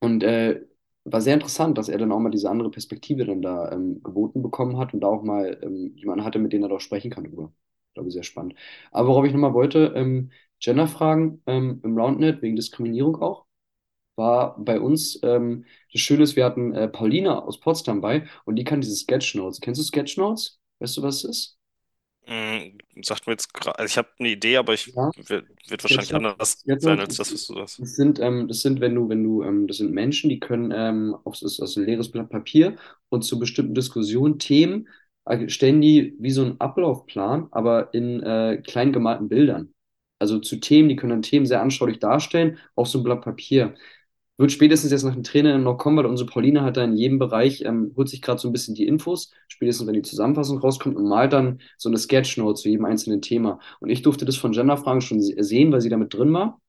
und äh, war sehr interessant, dass er dann auch mal diese andere Perspektive dann da ähm, geboten bekommen hat und da auch mal ähm, jemanden hatte, mit dem er doch sprechen kann darüber. Ich glaube, sehr spannend. Aber worauf ich nochmal wollte, ähm, Gender-Fragen ähm, im Roundnet, wegen Diskriminierung auch, war bei uns, ähm, das Schöne ist, wir hatten äh, Paulina aus Potsdam bei und die kann diese Sketchnotes. Kennst du Sketchnotes? Weißt du, was es ist? Mm, sagt mir jetzt gerade, also ich habe eine Idee, aber ich Ja. wird, wird wahrscheinlich anders sein als das, was du sagst. Das sind, ähm, das sind, wenn du, wenn du, ähm, das sind Menschen, die können ähm, ist also ein leeres Blatt Papier und zu bestimmten Diskussionen, Themen, äh, stellen die wie so einen Ablaufplan, aber in äh, klein gemalten Bildern. Also zu Themen, die können dann Themen sehr anschaulich darstellen, auf so einem Blatt Papier. Wird spätestens jetzt nach dem Trainer noch kommen, weil unsere Pauline hat da in jedem Bereich, ähm, holt sich gerade so ein bisschen die Infos, spätestens wenn die Zusammenfassung rauskommt und malt dann so eine Sketchnote zu jedem einzelnen Thema. Und ich durfte das von Genderfragen schon se- sehen, weil sie damit drin war.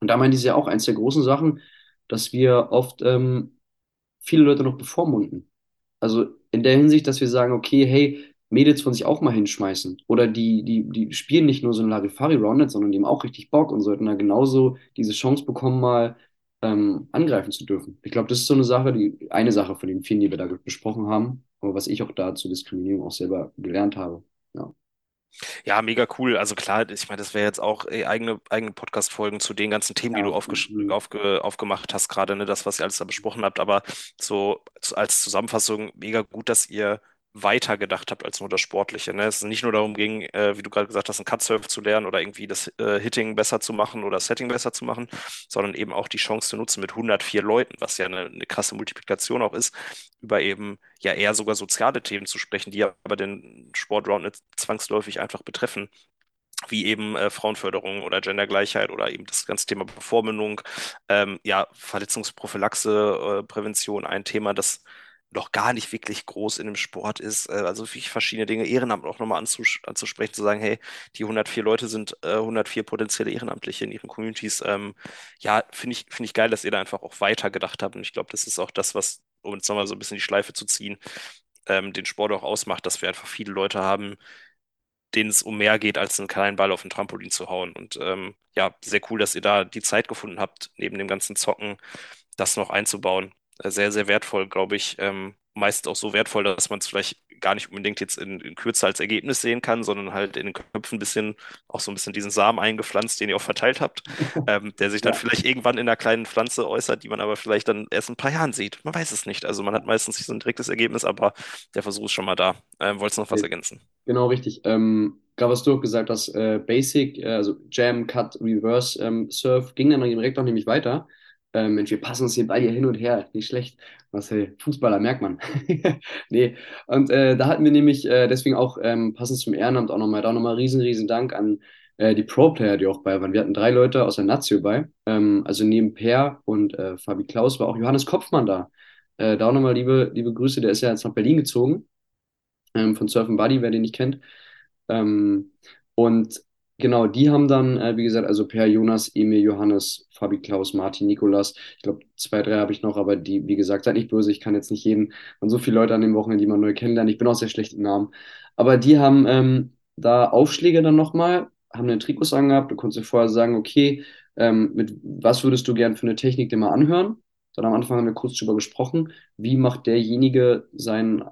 Und da meinte sie ja auch, eins der großen Sachen, dass wir oft ähm, viele Leute noch bevormunden. Also in der Hinsicht, dass wir sagen, okay, hey, Mädels wollen sich auch mal hinschmeißen. Oder die, die, die spielen nicht nur so ein Larifari-Roundnet, sondern die haben auch richtig Bock und sollten da genauso diese Chance bekommen, mal ähm, angreifen zu dürfen. Ich glaube, das ist so eine Sache, die, eine Sache von den vielen, die wir da besprochen haben, aber was ich auch da zur Diskriminierung auch selber gelernt habe. Ja. Ja, mega cool. Also klar, ich meine, das wäre jetzt auch ey, eigene, eigene Podcast-Folgen zu den ganzen Themen, die du aufge aufgemacht hast, gerade, ne, das, was ihr alles da besprochen habt. Aber so als Zusammenfassung, mega gut, dass ihr weiter gedacht habt als nur das Sportliche. Ne? Es nicht nur darum ging, äh, wie du gerade gesagt hast, einen Cutsurf zu lernen oder irgendwie das äh, Hitting besser zu machen oder Setting besser zu machen, sondern eben auch die Chance zu nutzen mit 104 Leuten, was ja eine, eine krasse Multiplikation auch ist, über eben ja eher sogar soziale Themen zu sprechen, die aber den Sportround nicht zwangsläufig einfach betreffen wie eben äh, Frauenförderung oder Gendergleichheit oder eben das ganze Thema Bevormundung, ähm, ja, Verletzungsprophylaxe, äh, Prävention, ein Thema, das noch gar nicht wirklich groß in dem Sport ist. Äh, also wirklich verschiedene Dinge, Ehrenamt auch nochmal anzus anzusprechen, zu sagen, hey, die 104 Leute sind äh, 104 potenzielle Ehrenamtliche in ihren Communities. Ähm, ja, finde ich, finde ich geil, dass ihr da einfach auch weiter gedacht habt. Und ich glaube, das ist auch das, was, um jetzt nochmal so ein bisschen die Schleife zu ziehen, ähm, den Sport auch ausmacht, dass wir einfach viele Leute haben, denen es um mehr geht, als einen kleinen Ball auf ein Trampolin zu hauen. Und ähm, ja, sehr cool, dass ihr da die Zeit gefunden habt, neben dem ganzen Zocken, das noch einzubauen. Sehr, sehr wertvoll, glaube ich. Ähm, meist auch so wertvoll, dass man es vielleicht gar nicht unbedingt jetzt in, in Kürze als Ergebnis sehen kann, sondern halt in den Köpfen ein bisschen, auch so ein bisschen diesen Samen eingepflanzt, den ihr auch verteilt habt, ähm, der sich dann Ja. vielleicht irgendwann in einer kleinen Pflanze äußert, die man aber vielleicht dann erst in ein paar Jahren sieht. Man weiß es nicht. Also man hat meistens nicht so ein direktes Ergebnis, aber der Versuch ist schon mal da. Ähm, wolltest du noch was ergänzen? Genau, richtig. Ähm, gerade was du auch gesagt hast, äh, Basic, äh, also Jam, Cut, Reverse, ähm, Surf, ging dann direkt auch nämlich weiter. Ähm, Mensch, wir passen uns hier beide hin und her, nicht schlecht. Marcel, Fußballer merkt man. Nee, und äh, da hatten wir nämlich äh, deswegen auch ähm, passend zum Ehrenamt auch nochmal, da nochmal riesen, riesen Dank an äh, die Pro-Player, die auch bei waren. Wir hatten drei Leute aus der Nazio bei, ähm, also neben Per und äh, Fabi Klaus war auch Johannes Kopfmann da. Äh, da auch nochmal liebe, liebe Grüße, der ist ja jetzt nach Berlin gezogen ähm, von Surf and Buddy, wer den nicht kennt. Ähm, und genau, die haben dann, äh, wie gesagt, also Per, Jonas, Emil, Johannes, Fabi, Klaus, Martin, Nikolas. Ich glaube, zwei, drei habe ich noch, aber die, wie gesagt, seid nicht böse, ich kann jetzt nicht jeden, und so viele Leute an dem Wochenende, die man neu kennenlernt. Ich bin auch sehr schlecht im Namen. Aber die haben ähm, da Aufschläge dann nochmal, haben den Trikots angehabt. Du konntest dir vorher sagen, okay, ähm, mit was würdest du gern für eine Technik dir mal anhören? Dann am Anfang haben wir kurz drüber gesprochen, wie macht derjenige seinen,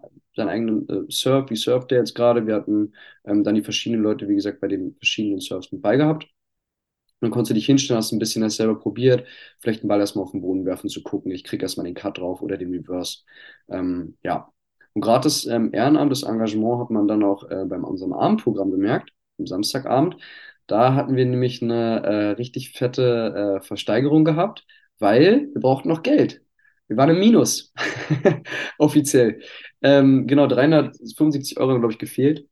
seinen eigenen äh, Surf, wie surft der jetzt gerade? Wir hatten ähm, dann die verschiedenen Leute, wie gesagt, bei den verschiedenen Surfs mit beigehabt. Dann konntest du dich hinstellen, hast ein bisschen das selber probiert, vielleicht einen Ball erstmal auf den Boden werfen, zu gucken, ich kriege erstmal den Cut drauf oder den Reverse. Ähm, ja. Und gerade das ähm, Ehrenamt, das Engagement hat man dann auch äh, bei unserem Abendprogramm bemerkt, am Samstagabend. Da hatten wir nämlich eine äh, richtig fette äh, Versteigerung gehabt, weil wir brauchten noch Geld. Wir waren im Minus, offiziell. Ähm, genau, 375 Euro, glaube ich, gefehlt.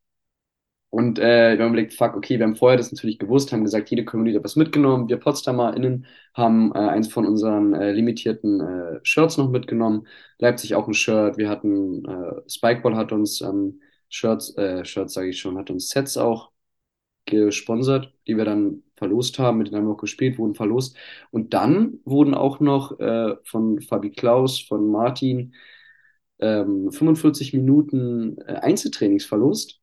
Und äh, wir haben überlegt, fuck, okay, wir haben vorher das natürlich gewusst, haben gesagt, jede Community hat was mitgenommen. Wir PotsdamerInnen haben äh, eins von unseren äh, limitierten äh, Shirts noch mitgenommen. Leipzig auch ein Shirt. Wir hatten, äh, Spikeball hat uns ähm, Shirts, äh, Shirts sage ich schon, hat uns Sets auch gesponsert, die wir dann verlost haben, mit denen haben wir auch gespielt, wurden verlost. Und dann wurden auch noch äh, von Fabi Klaus, von Martin ähm, 45 Minuten äh, Einzeltrainings verlost,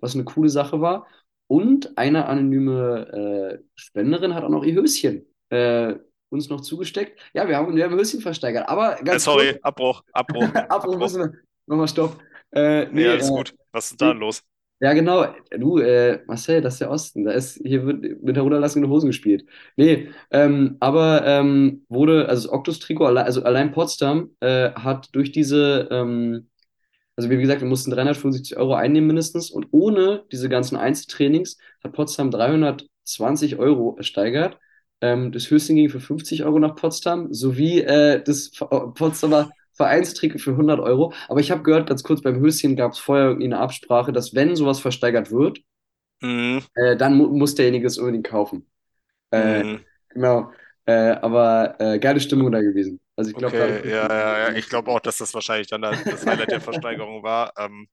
was eine coole Sache war. Und eine anonyme äh, Spenderin hat auch noch ihr Höschen äh, uns noch zugesteckt. Ja, wir haben, wir haben Höschen versteigert. Aber ganz Äh, sorry, kurz, Abbruch, Abbruch. Abbruch müssen wir. Nochmal Stopp. Äh, Nee, alles äh, gut. Was ist da los? Ja, genau. Du, äh, Marcel, das ist der Osten. Da ist, hier wird mit herunterlassenden Hosen gespielt. Nee, ähm, aber ähm, wurde, also das Octus-Trikot, also allein Potsdam äh, hat durch diese, ähm, also wie gesagt, wir mussten 375 Euro einnehmen mindestens und ohne diese ganzen Einzeltrainings hat Potsdam 320 Euro ersteigert. Ähm, das Höchstding ging für 50 Euro nach Potsdam, sowie äh, das Potsdamer Vereinstrikot für 100 Euro. Aber ich habe gehört, ganz kurz, beim Höschen gab es vorher irgendwie eine Absprache, dass wenn sowas versteigert wird, Mhm. äh, dann mu muss derjenige es unbedingt kaufen. Äh, Mhm. genau. Äh, aber äh, geile Stimmung da gewesen. Also ich glaube, Okay, ja, ja, ja. Ich glaube auch, dass das wahrscheinlich dann das Highlight der Versteigerung war. Ähm,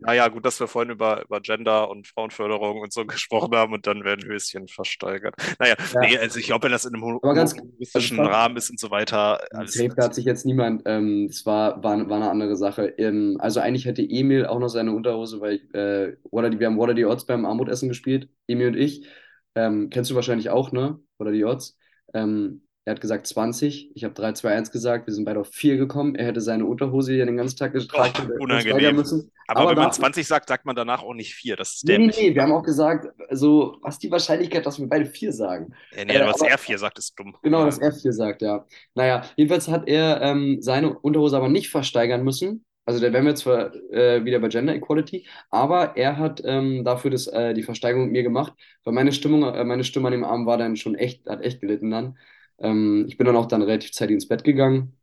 naja, gut, dass wir vorhin über, über Gender und Frauenförderung und so gesprochen haben und dann werden Höschen versteigert. Naja, Ja. nee, also ich glaube, wenn das in einem humoristischen also- Rahmen ist und so weiter, Safe, da hat sich jetzt niemand, ähm, das war, war, war eine andere Sache. Ähm, also eigentlich hätte Emil auch noch seine Unterhose, weil ich, äh, die, wir haben What are the Odds beim Armutessen gespielt, Emil und ich. Ähm, kennst du wahrscheinlich auch, ne? What are the Odds? Ähm, er hat gesagt 20, ich habe 3, 2, 1 gesagt, wir sind beide auf 4 gekommen. Er hätte seine Unterhose hier den ganzen Tag getragen. Oh, unangenehm. Müssen. Aber, Aber wenn man da- 20 sagt, sagt man danach auch nicht 4. Das ist Nee, nee, dämlich. nee, wir haben auch gesagt, also, was ist die Wahrscheinlichkeit, dass wir beide 4 sagen? Äh, nee, äh, was aber- R4 sagt, ist dumm. Genau, das F4 sagt, ja. Naja, jedenfalls hat er ähm, seine Unterhose aber nicht versteigern müssen. Also da wären wir zwar äh, wieder bei Gender Equality, aber er hat ähm, dafür das, äh, die Versteigerung mit mir gemacht, weil meine Stimmung, äh, meine Stimme an dem Abend war dann schon echt, hat echt gelitten dann. Ähm, ich bin dann auch dann relativ zeitig ins Bett gegangen.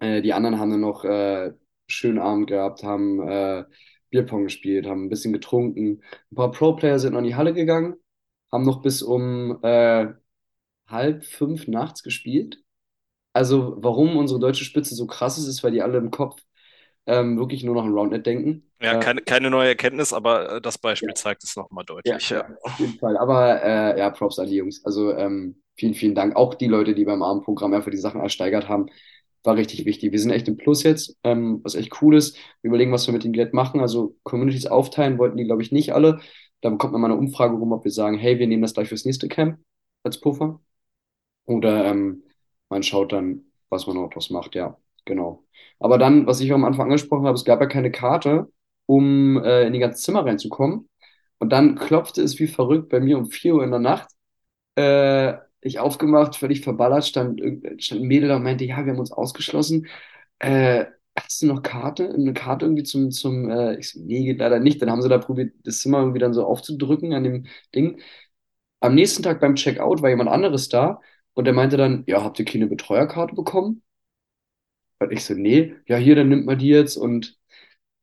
Äh, die anderen haben dann noch äh, schönen Abend gehabt, haben äh, Bierpong gespielt, haben ein bisschen getrunken. Ein paar Pro-Player sind noch in die Halle gegangen, haben noch bis um äh, halb fünf nachts gespielt. Also, warum unsere deutsche Spitze so krass ist, ist, weil die alle im Kopf ähm, wirklich nur noch an Roundnet denken. Ja, Äh, keine, keine neue Erkenntnis, aber äh, das Beispiel Ja. zeigt es nochmal ja, deutlich. ja, auf jeden Fall. Aber äh, ja, Props an die Jungs. Also ähm, vielen, vielen Dank. Auch die Leute, die beim Abendprogramm einfach die Sachen ersteigert haben, war richtig wichtig. Wir sind echt im Plus jetzt, ähm, was echt cool ist. Wir überlegen, was wir mit dem Geld machen. Also Communities aufteilen wollten die, glaube ich, nicht alle. Da bekommt man mal eine Umfrage rum, ob wir sagen, hey, wir nehmen das gleich fürs nächste Camp als Puffer. Oder ähm, man schaut dann, was man auch draus macht, ja, genau. Aber dann, was ich auch am Anfang angesprochen habe, es gab ja keine Karte, um äh, in die ganze Zimmer reinzukommen. Und dann klopfte es wie verrückt bei mir um 4 Uhr in der Nacht. Äh, ich aufgemacht, völlig verballert, stand, stand ein Mädel da und meinte, ja, wir haben uns ausgeschlossen. Äh, hast du noch Karte? Eine Karte irgendwie zum, zum äh, ich so, nee, geht leider nicht. Dann haben sie da probiert, das Zimmer irgendwie dann so aufzudrücken an dem Ding. Am nächsten Tag beim Checkout war jemand anderes da und der meinte dann, ja, habt ihr keine Betreuerkarte bekommen? Und ich so, nee, ja, hier, dann nimmt man die jetzt und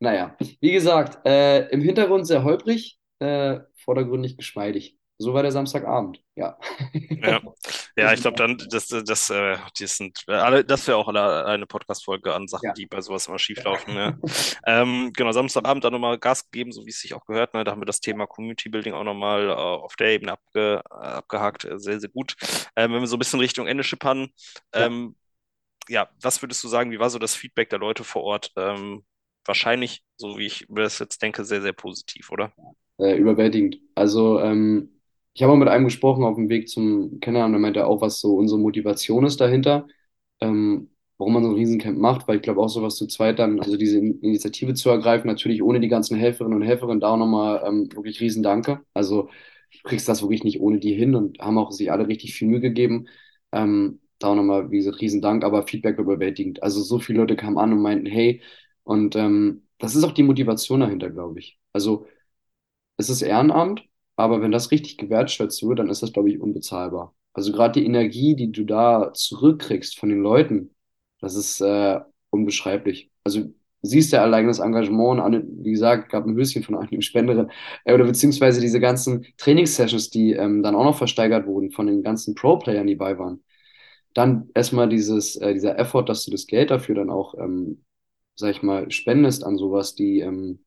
naja, wie gesagt, äh, im Hintergrund sehr holprig, äh, vordergründig geschmeidig. So war der Samstagabend, ja. Ja, ja ich glaube dann, das, das, äh, die sind äh, alle, das wäre auch alle eine Podcast-Folge an Sachen, Ja. die bei sowas immer schieflaufen. Ja. ähm, genau, Samstagabend dann nochmal Gas gegeben, so wie es sich auch gehört. Ne? Da haben wir das Thema Community Building auch nochmal äh, auf der Ebene abge, äh, abgehakt. Äh, Sehr, sehr gut. Ähm, wenn wir so ein bisschen Richtung Ende schippern, ähm, ja, was würdest du sagen, wie war so das Feedback der Leute vor Ort? Ähm, wahrscheinlich, so wie ich das jetzt denke, sehr, sehr positiv, oder? äh, überwältigend. Also, ähm, ich habe auch mit einem gesprochen auf dem Weg zum Kennenlernen, der meinte auch, was so unsere Motivation ist dahinter, ähm, warum man so ein Riesencamp macht, weil ich glaube auch sowas zu zweit dann, also diese In- Initiative zu ergreifen, natürlich ohne die ganzen Helferinnen und Helfer, da auch nochmal ähm, wirklich Riesendanke. Also, du kriegst das wirklich nicht ohne die hin und haben auch sich alle richtig viel Mühe gegeben. Ähm, da auch nochmal, wie gesagt, Riesendank, aber Feedback überwältigend. Also, so viele Leute kamen an und meinten, hey, und ähm, das ist auch die Motivation dahinter, glaube ich. Also, es ist Ehrenamt, aber wenn das richtig gewertschätzt wird, dann ist das, glaube ich, unbezahlbar. Also gerade die Energie, die du da zurückkriegst von den Leuten, Das ist äh, unbeschreiblich. Also siehst ja allein das Engagement, Anne, wie gesagt, gab ein Höschen von einer Spenderin, äh, oder beziehungsweise diese ganzen Trainingssessions, die ähm, dann auch noch versteigert wurden von den ganzen Pro-Playern, die bei waren. Dann erstmal dieses, äh, dieser Effort, dass du das Geld dafür dann auch, ähm, sag ich mal, spendest an sowas, die, ähm,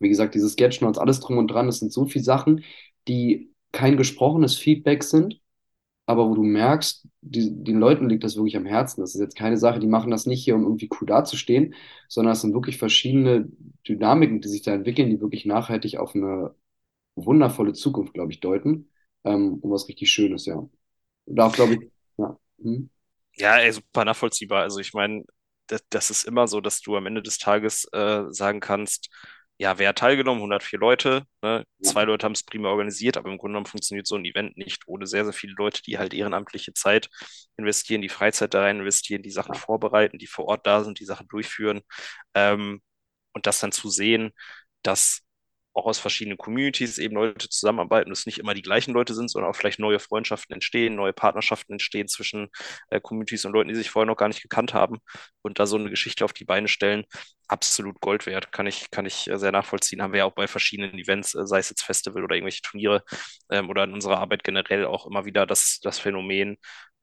wie gesagt, dieses Sketchnotes, alles drum und dran, das sind so viele Sachen, die kein gesprochenes Feedback sind, aber wo du merkst, die, den Leuten liegt das wirklich am Herzen. Das ist jetzt keine Sache, die machen das nicht hier, um irgendwie cool dazustehen, sondern es sind wirklich verschiedene Dynamiken, die sich da entwickeln, die wirklich nachhaltig auf eine wundervolle Zukunft, glaube ich, deuten. Ähm, und was richtig Schönes, ja. Da glaube ich, ja. Hm. Ja, ey, super nachvollziehbar. Also ich meine, das, das ist immer so, dass du am Ende des Tages äh, sagen kannst, ja, wer hat teilgenommen? 104 Leute. Ne? Zwei Leute haben es prima organisiert, aber im Grunde genommen funktioniert so ein Event nicht ohne sehr, sehr viele Leute, die halt ehrenamtliche Zeit investieren, die Freizeit da rein investieren, die Sachen vorbereiten, die vor Ort da sind, die Sachen durchführen. Ähm, und das dann zu sehen, dass auch aus verschiedenen Communities eben Leute zusammenarbeiten, dass nicht immer die gleichen Leute sind, sondern auch vielleicht neue Freundschaften entstehen, neue Partnerschaften entstehen zwischen äh, Communities und Leuten, die sich vorher noch gar nicht gekannt haben und da so eine Geschichte auf die Beine stellen, absolut Gold wert, kann ich, kann ich äh, sehr nachvollziehen. Haben wir ja auch bei verschiedenen Events, äh, sei es jetzt Festival oder irgendwelche Turniere ähm, oder in unserer Arbeit generell auch immer wieder das, das Phänomen,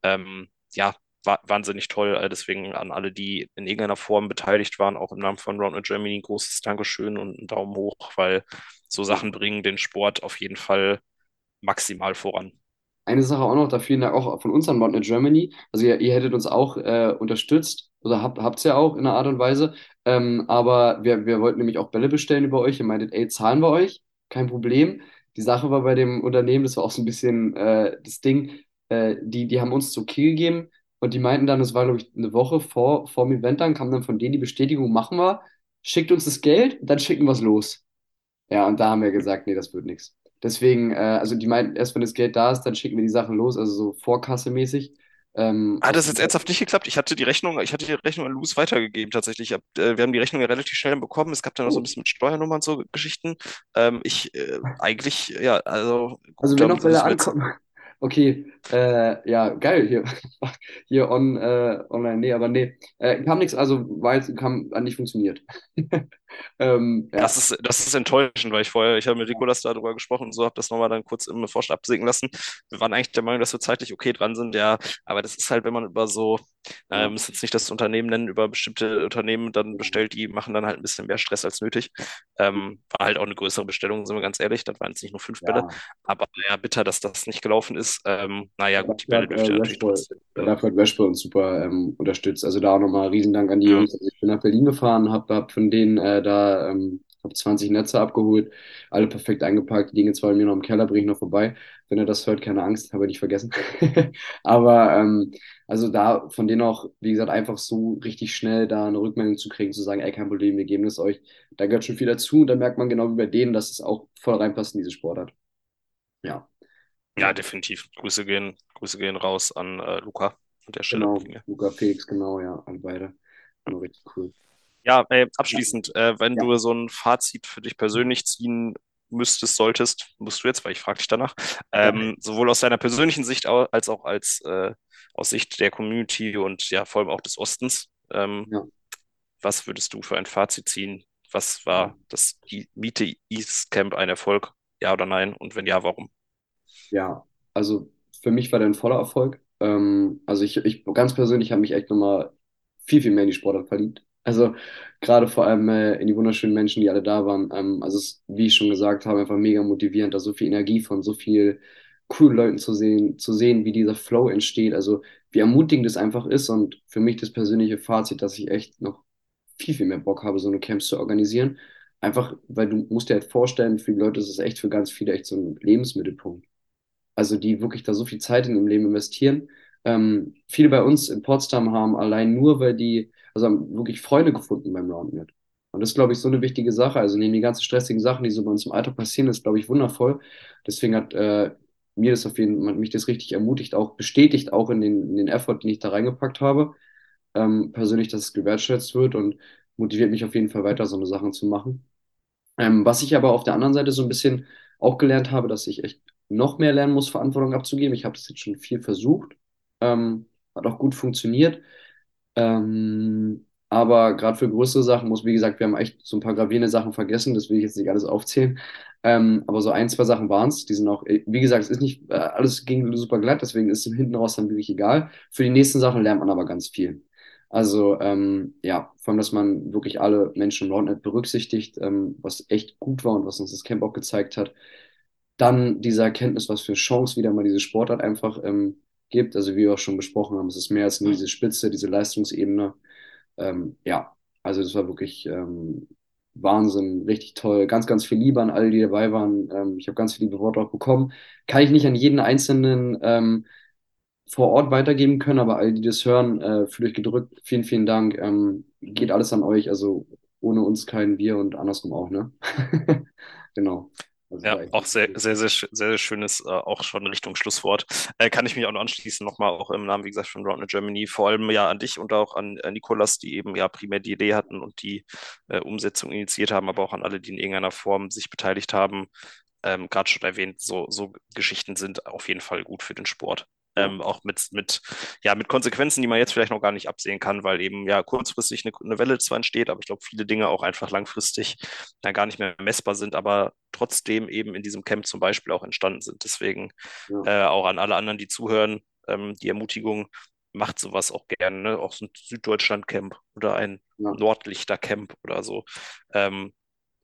ähm, ja, wahnsinnig toll. Äh, deswegen an alle, die in irgendeiner Form beteiligt waren, auch im Namen von Round Germany, ein großes Dankeschön und einen Daumen hoch, weil so Sachen bringen den Sport auf jeden Fall maximal voran. Eine Sache auch noch, da vielen Dank auch von uns an Round Germany. Also ihr, ihr hättet uns auch äh, unterstützt oder habt es ja auch in einer Art und Weise. Ähm, aber wir, wir wollten nämlich auch Bälle bestellen über euch. Ihr meintet, ey, zahlen wir euch? Kein Problem. Die Sache war bei dem Unternehmen, das war auch so ein bisschen äh, das Ding, äh, die, die haben uns zu Kiel gegeben und die meinten dann, das war, glaube ich, eine Woche vor, vor dem Event, dann kam dann von denen die Bestätigung, machen wir, schickt uns das Geld, dann schicken wir es los. Ja, und da haben wir gesagt, nee, das wird nichts. Deswegen, äh, also die meinten, erst wenn das Geld da ist, dann schicken wir die Sachen los, also so vorkassemäßig. Ähm, Hat das jetzt ernsthaft nicht geklappt? Ich hatte die Rechnung, ich hatte die Rechnung an Luz weitergegeben tatsächlich. Hab, äh, wir haben die Rechnung ja relativ schnell bekommen. Es gab dann noch so ein bisschen mit Steuernummern und so Geschichten. Ähm, ich äh, eigentlich, ja, also. Also wenn noch Bälle ankommen, Okay, äh, ja, geil hier. Hier on, äh, online. Nee, aber nee. Äh, kam nichts, also weil es kam nicht funktioniert. ähm, ja. das, ist, das ist enttäuschend, weil ich vorher, ich habe mit Nikolas darüber gesprochen und so, habe das nochmal dann kurz im Forsch absinken lassen. Wir waren eigentlich der Meinung, dass wir zeitlich okay dran sind, ja, aber das ist halt, wenn man über so, äh, wir müssen jetzt nicht das Unternehmen nennen, über bestimmte Unternehmen dann bestellt, die machen dann halt ein bisschen mehr Stress als nötig. Ähm, war halt auch eine größere Bestellung, sind wir ganz ehrlich, das waren jetzt nicht nur fünf ja. Bälle, aber ja, bitter, dass das nicht gelaufen ist. Ähm, naja, gut, die Bälle dürfte äh, natürlich trotzdem. Dafür hat Westball uns super ähm, unterstützt. Also da auch nochmal Riesendank an die ja. Jungs. Also ich bin nach Berlin gefahren, habe hab von denen äh, da ähm, hab 20 Netze abgeholt, alle perfekt eingepackt. Die liegen jetzt bei mir noch im Keller, bringe ich noch vorbei. Wenn er das hört, keine Angst, habe ich nicht vergessen. Aber ähm, also da von denen auch, wie gesagt, einfach so richtig schnell da eine Rückmeldung zu kriegen, zu sagen, ey, kein Problem, wir geben es euch. Da gehört schon viel dazu und da merkt man genau wie bei denen, dass es auch voll reinpasst in diese Sportart. Ja. Ja, definitiv. Grüße gehen, Grüße gehen raus an äh, Luca an der Stelle. Genau, Luca Felix, genau, ja, an beide. Genau, richtig cool. Ja, ey, abschließend, ja. Äh, wenn ja. du so ein Fazit für dich persönlich ziehen müsstest, solltest, musst du jetzt, weil ich frage dich danach, ähm, sowohl aus deiner persönlichen Sicht als auch als äh, aus Sicht der Community und ja, vor allem auch des Ostens. Ähm, ja. Was würdest du für ein Fazit ziehen? Was war das Miete East Camp ein Erfolg? Ja oder nein? Und wenn ja, warum? Ja, also für mich war der ein voller Erfolg. Ähm, also ich, ich ganz persönlich habe mich echt nochmal viel, viel mehr in die Sportart verliebt. Also gerade vor allem äh, in die wunderschönen Menschen, die alle da waren. Ähm, also es wie ich schon gesagt habe, einfach mega motivierend, da so viel Energie von so viel coolen Leuten zu sehen, zu sehen, wie dieser Flow entsteht. Also wie ermutigend es einfach ist und für mich das persönliche Fazit, dass ich echt noch viel, viel mehr Bock habe, so eine Camps zu organisieren. Einfach, weil du musst dir halt vorstellen, für die Leute ist es echt für ganz viele echt so ein Lebensmittelpunkt also die wirklich da so viel Zeit in ihrem Leben investieren. Ähm, viele bei uns in Potsdam haben allein nur, weil die, also haben wirklich Freunde gefunden beim Roundnet. Und das ist, glaube ich, so eine wichtige Sache. Also neben die ganzen stressigen Sachen, die so bei uns im Alltag passieren, ist, glaube ich, wundervoll. Deswegen hat äh, mir das auf jeden Fall, mich das richtig ermutigt, auch bestätigt, auch in den, in den Effort, den ich da reingepackt habe. Ähm, persönlich, dass es gewertschätzt wird und motiviert mich auf jeden Fall weiter, so eine Sachen zu machen. Ähm, was ich aber auf der anderen Seite so ein bisschen auch gelernt habe, dass ich echt noch mehr lernen muss, Verantwortung abzugeben. Ich habe das jetzt schon viel versucht, ähm, hat auch gut funktioniert. Ähm, aber gerade für größere Sachen muss, wie gesagt, wir haben echt so ein paar gravierende Sachen vergessen, das will ich jetzt nicht alles aufzählen. Ähm, aber so ein, zwei Sachen waren es, die sind auch, wie gesagt, es ist nicht, äh, alles ging super glatt, deswegen ist es hinten raus dann wirklich egal. Für die nächsten Sachen lernt man aber ganz viel. Also ähm, ja, vor allem, dass man wirklich alle Menschen im Nordnet berücksichtigt, ähm, was echt gut war und was uns das Camp auch gezeigt hat. Dann diese Erkenntnis, was für Chance wieder mal diese Sportart einfach ähm, gibt. Also wie wir auch schon besprochen haben, es ist mehr als nur diese Spitze, diese Leistungsebene. Ähm, ja, also das war wirklich ähm, Wahnsinn, richtig toll. Ganz, ganz viel Liebe an alle, die dabei waren. Ähm, ich habe ganz viele liebe Worte auch bekommen. Kann ich nicht an jeden einzelnen ähm, vor Ort weitergeben können, aber alle, die das hören, äh, fühlt euch gedrückt. Vielen, vielen Dank. Ähm, geht alles an euch. Also ohne uns kein Bier und andersrum auch, ne? genau. Also ja, auch sehr, sehr, sehr, sehr, sehr schönes, äh, auch schon Richtung Schlusswort. Äh, kann ich mich auch noch anschließen, nochmal auch im Namen, wie gesagt, von Roundnet Germany, vor allem ja an dich und auch an, an Nikolas, die eben ja primär die Idee hatten und die äh, Umsetzung initiiert haben, aber auch an alle, die in irgendeiner Form sich beteiligt haben. Ähm, Gerade schon erwähnt, so, so Geschichten sind auf jeden Fall gut für den Sport. Ähm, auch mit, mit, ja, mit Konsequenzen, die man jetzt vielleicht noch gar nicht absehen kann, weil eben ja kurzfristig eine, eine Welle zwar entsteht, aber ich glaube, viele Dinge auch einfach langfristig dann gar nicht mehr messbar sind, aber trotzdem eben in diesem Camp zum Beispiel auch entstanden sind. Deswegen ja. äh, auch an alle anderen, die zuhören, ähm, die Ermutigung, macht sowas auch gerne, ne? auch so ein Süddeutschland-Camp oder ein ja. Nordlichter-Camp oder so. Ähm,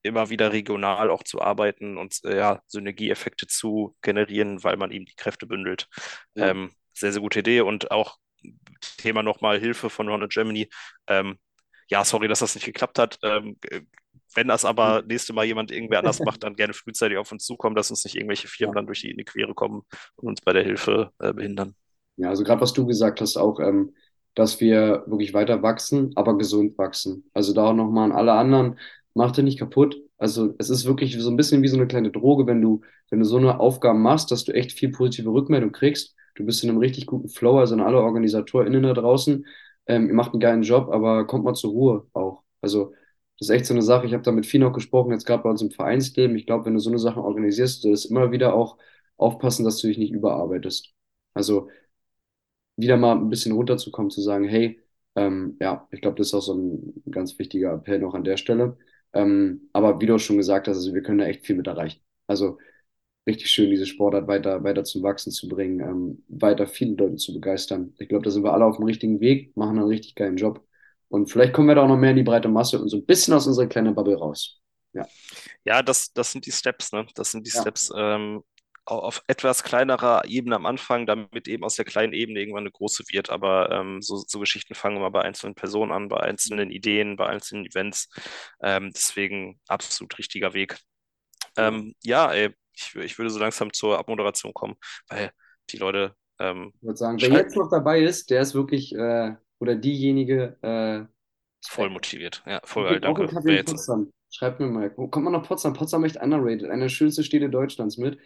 immer wieder regional auch zu arbeiten und äh, ja, Synergieeffekte zu generieren, weil man eben die Kräfte bündelt. Ja. Ähm, sehr, sehr gute Idee und auch Thema nochmal Hilfe von Ronald Germany. Ähm, ja, sorry, dass das nicht geklappt hat. Ähm, wenn das aber nächste Mal jemand irgendwer anders macht, dann gerne frühzeitig auf uns zukommen, dass uns nicht irgendwelche Firmen dann durch die, in die Quere kommen und uns bei der Hilfe äh, behindern. Ja, also gerade was du gesagt hast, auch, ähm, dass wir wirklich weiter wachsen, aber gesund wachsen. Also da auch nochmal an alle anderen, mach dir nicht kaputt. Also es ist wirklich so ein bisschen wie so eine kleine Droge, wenn du, wenn du so eine Aufgabe machst, dass du echt viel positive Rückmeldung kriegst. Du bist in einem richtig guten Flow, also an alle OrganisatorInnen da draußen. Ähm, ihr macht einen geilen Job, aber kommt mal zur Ruhe auch. Also das ist echt so eine Sache. Ich habe da mit vielen auch gesprochen, jetzt gerade bei uns im Vereinsleben. Ich glaube, wenn du so eine Sache organisierst, du ist immer wieder auch aufpassen, dass du dich nicht überarbeitest. Also wieder mal ein bisschen runterzukommen, zu sagen, hey, ähm, ja, ich glaube, das ist auch so ein ganz wichtiger Appell noch an der Stelle. Ähm, aber wie du auch schon gesagt hast, also wir können da echt viel mit erreichen. Also richtig schön, diese Sportart weiter, weiter zum Wachsen zu bringen, ähm, weiter viele Leute zu begeistern. Ich glaube, da sind wir alle auf dem richtigen Weg, machen einen richtig geilen Job. Und vielleicht kommen wir da auch noch mehr in die breite Masse und so ein bisschen aus unserer kleinen Bubble raus. Ja, ja das, das sind die Steps, ne? Das sind die ja. Steps. Ähm, auf etwas kleinerer Ebene am Anfang, damit eben aus der kleinen Ebene irgendwann eine große wird. Aber ähm, so, so, Geschichten fangen immer bei einzelnen Personen an, bei einzelnen Ideen, bei einzelnen Events. Ähm, deswegen absolut richtiger Weg. Ähm, ja, ey, ich, ich, würde so langsam zur Abmoderation kommen, weil die Leute. Ähm, ich würde sagen, wer jetzt noch dabei ist, der ist wirklich, äh, oder diejenige. Äh, voll motiviert. Ja, voll geil, danke. Schreibt mir mal, wo kommt man nach Potsdam? Potsdam echt underrated, eine der schönsten Städte Deutschlands mit.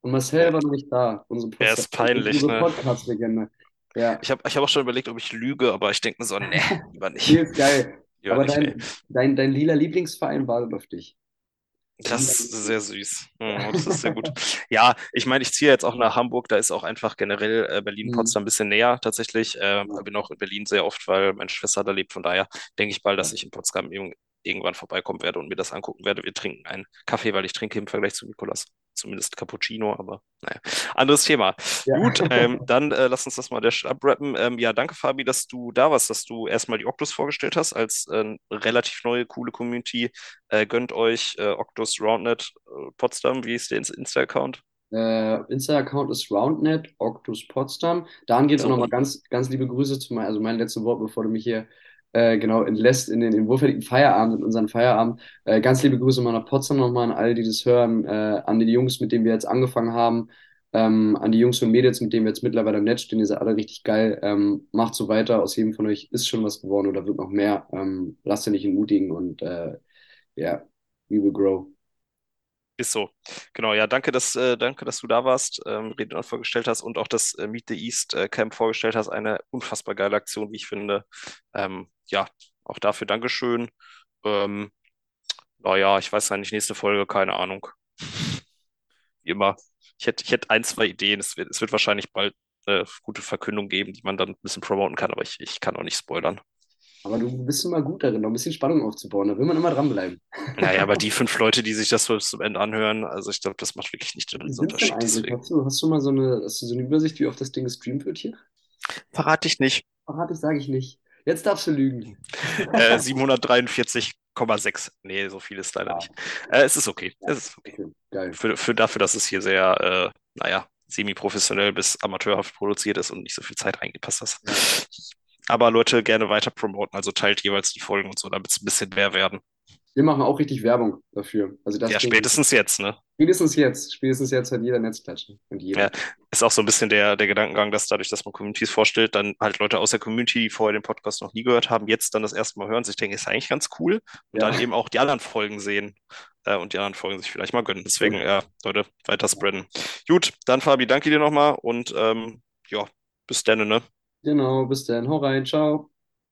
Und Marcel war noch nicht da. Unsere Podcast, er ist peinlich, unsere ne? Podcast-Legende. Ja. Ich habe ich hab auch schon überlegt, ob ich lüge, aber ich denke mir so, nee, lieber nicht. Nee, ist geil. aber nicht, dein, dein, dein, lila Lieblingsverein wartet auf dich. Das ist sehr süß. Oh, das ist sehr gut. ja, ich meine, ich ziehe jetzt auch nach Hamburg. Da ist auch einfach generell äh, Berlin-Potsdam mhm. ein bisschen näher tatsächlich. Äh, ja. Bin auch in Berlin sehr oft, weil meine Schwester da lebt. Von daher denke ich bald, dass ich in Potsdam irgendwann vorbeikommen werde und mir das angucken werde. Wir trinken einen Kaffee, weil ich trinke im Vergleich zu Nikolas zumindest Cappuccino, aber naja, anderes Thema. Ja. Gut, ähm, dann äh, lass uns das mal der abrappen. Ähm, ja, danke Fabi, dass du da warst, dass du erstmal die Octus vorgestellt hast als äh, relativ neue, coole Community. Äh, gönnt euch äh, Octus Roundnet äh, Potsdam, wie ist der Insta-Account? Äh, Insta-Account ist Roundnet, Octus Potsdam. Dann geht es auch nochmal ganz, ganz liebe Grüße zu meinem, also mein letztes Wort, bevor du mich hier äh, genau entlässt in den, in wohlverdienten Feierabend, in unseren Feierabend. Äh, ganz liebe Grüße mal nach Potsdam nochmal an alle, die das hören, äh, an die Jungs, mit denen wir jetzt angefangen haben, ähm, an die Jungs und Mädels, mit denen wir jetzt mittlerweile im Netz stehen, ihr seid alle richtig geil. Ähm, macht so weiter, aus jedem von euch ist schon was geworden oder wird noch mehr. Ähm, lasst ihr nicht entmutigen und äh, ja, yeah, we will grow. Ist so. Genau, ja, danke, dass, äh, danke, dass du da warst, ähm, Rede vorgestellt hast und auch das äh, Meet the East äh, Camp vorgestellt hast. Eine unfassbar geile Aktion, wie ich finde. Ähm, ja, auch dafür Dankeschön. Ähm, naja, ich weiß ja nicht, nächste Folge, keine Ahnung. Wie immer. Ich hätte, ich hätte ein, zwei Ideen. Es wird, es wird wahrscheinlich bald eine gute Verkündung geben, die man dann ein bisschen promoten kann, aber ich, ich kann auch nicht spoilern. Aber du bist immer gut darin, noch ein bisschen Spannung aufzubauen. Da will man immer dranbleiben. Naja, aber die fünf Leute, die sich das bis zum Ende anhören, also ich glaube, das macht wirklich nicht den Unterschied. Deswegen Hast du, hast du mal so eine, hast du so eine Übersicht, wie oft das Ding gestreamt wird hier? verrate ich nicht. Verrate ich, sage ich nicht. Jetzt darfst du lügen. Äh, 743,6. Nee, so viel ist leider Ja. nicht. Äh, es ist okay. Es ist okay. Okay, geil. Für, für dafür, dass es hier sehr, äh, naja, semi-professionell bis amateurhaft produziert ist und nicht so viel Zeit reingepasst ist. Aber Leute, gerne weiter promoten, also teilt jeweils die Folgen und so, damit es ein bisschen mehr werden. Wir machen auch richtig Werbung dafür. Also das Ja, spätestens jetzt, ne? Spätestens jetzt. Spätestens jetzt hat jeder Netzklatsche. Und jeder. Ja. Ist auch so ein bisschen der, der Gedankengang, dass dadurch, dass man Communities vorstellt, dann halt Leute aus der Community, die vorher den Podcast noch nie gehört haben, jetzt dann das erste Mal hören, sich denken, ist eigentlich ganz cool und Ja. dann eben auch die anderen Folgen sehen äh, und die anderen Folgen sich vielleicht mal gönnen. Deswegen, ja, Leute, weiter spreaden. Gut, dann Fabi, danke dir nochmal und ähm, ja, bis dann, ne? Genau, bis dann. Hau rein. Ciao.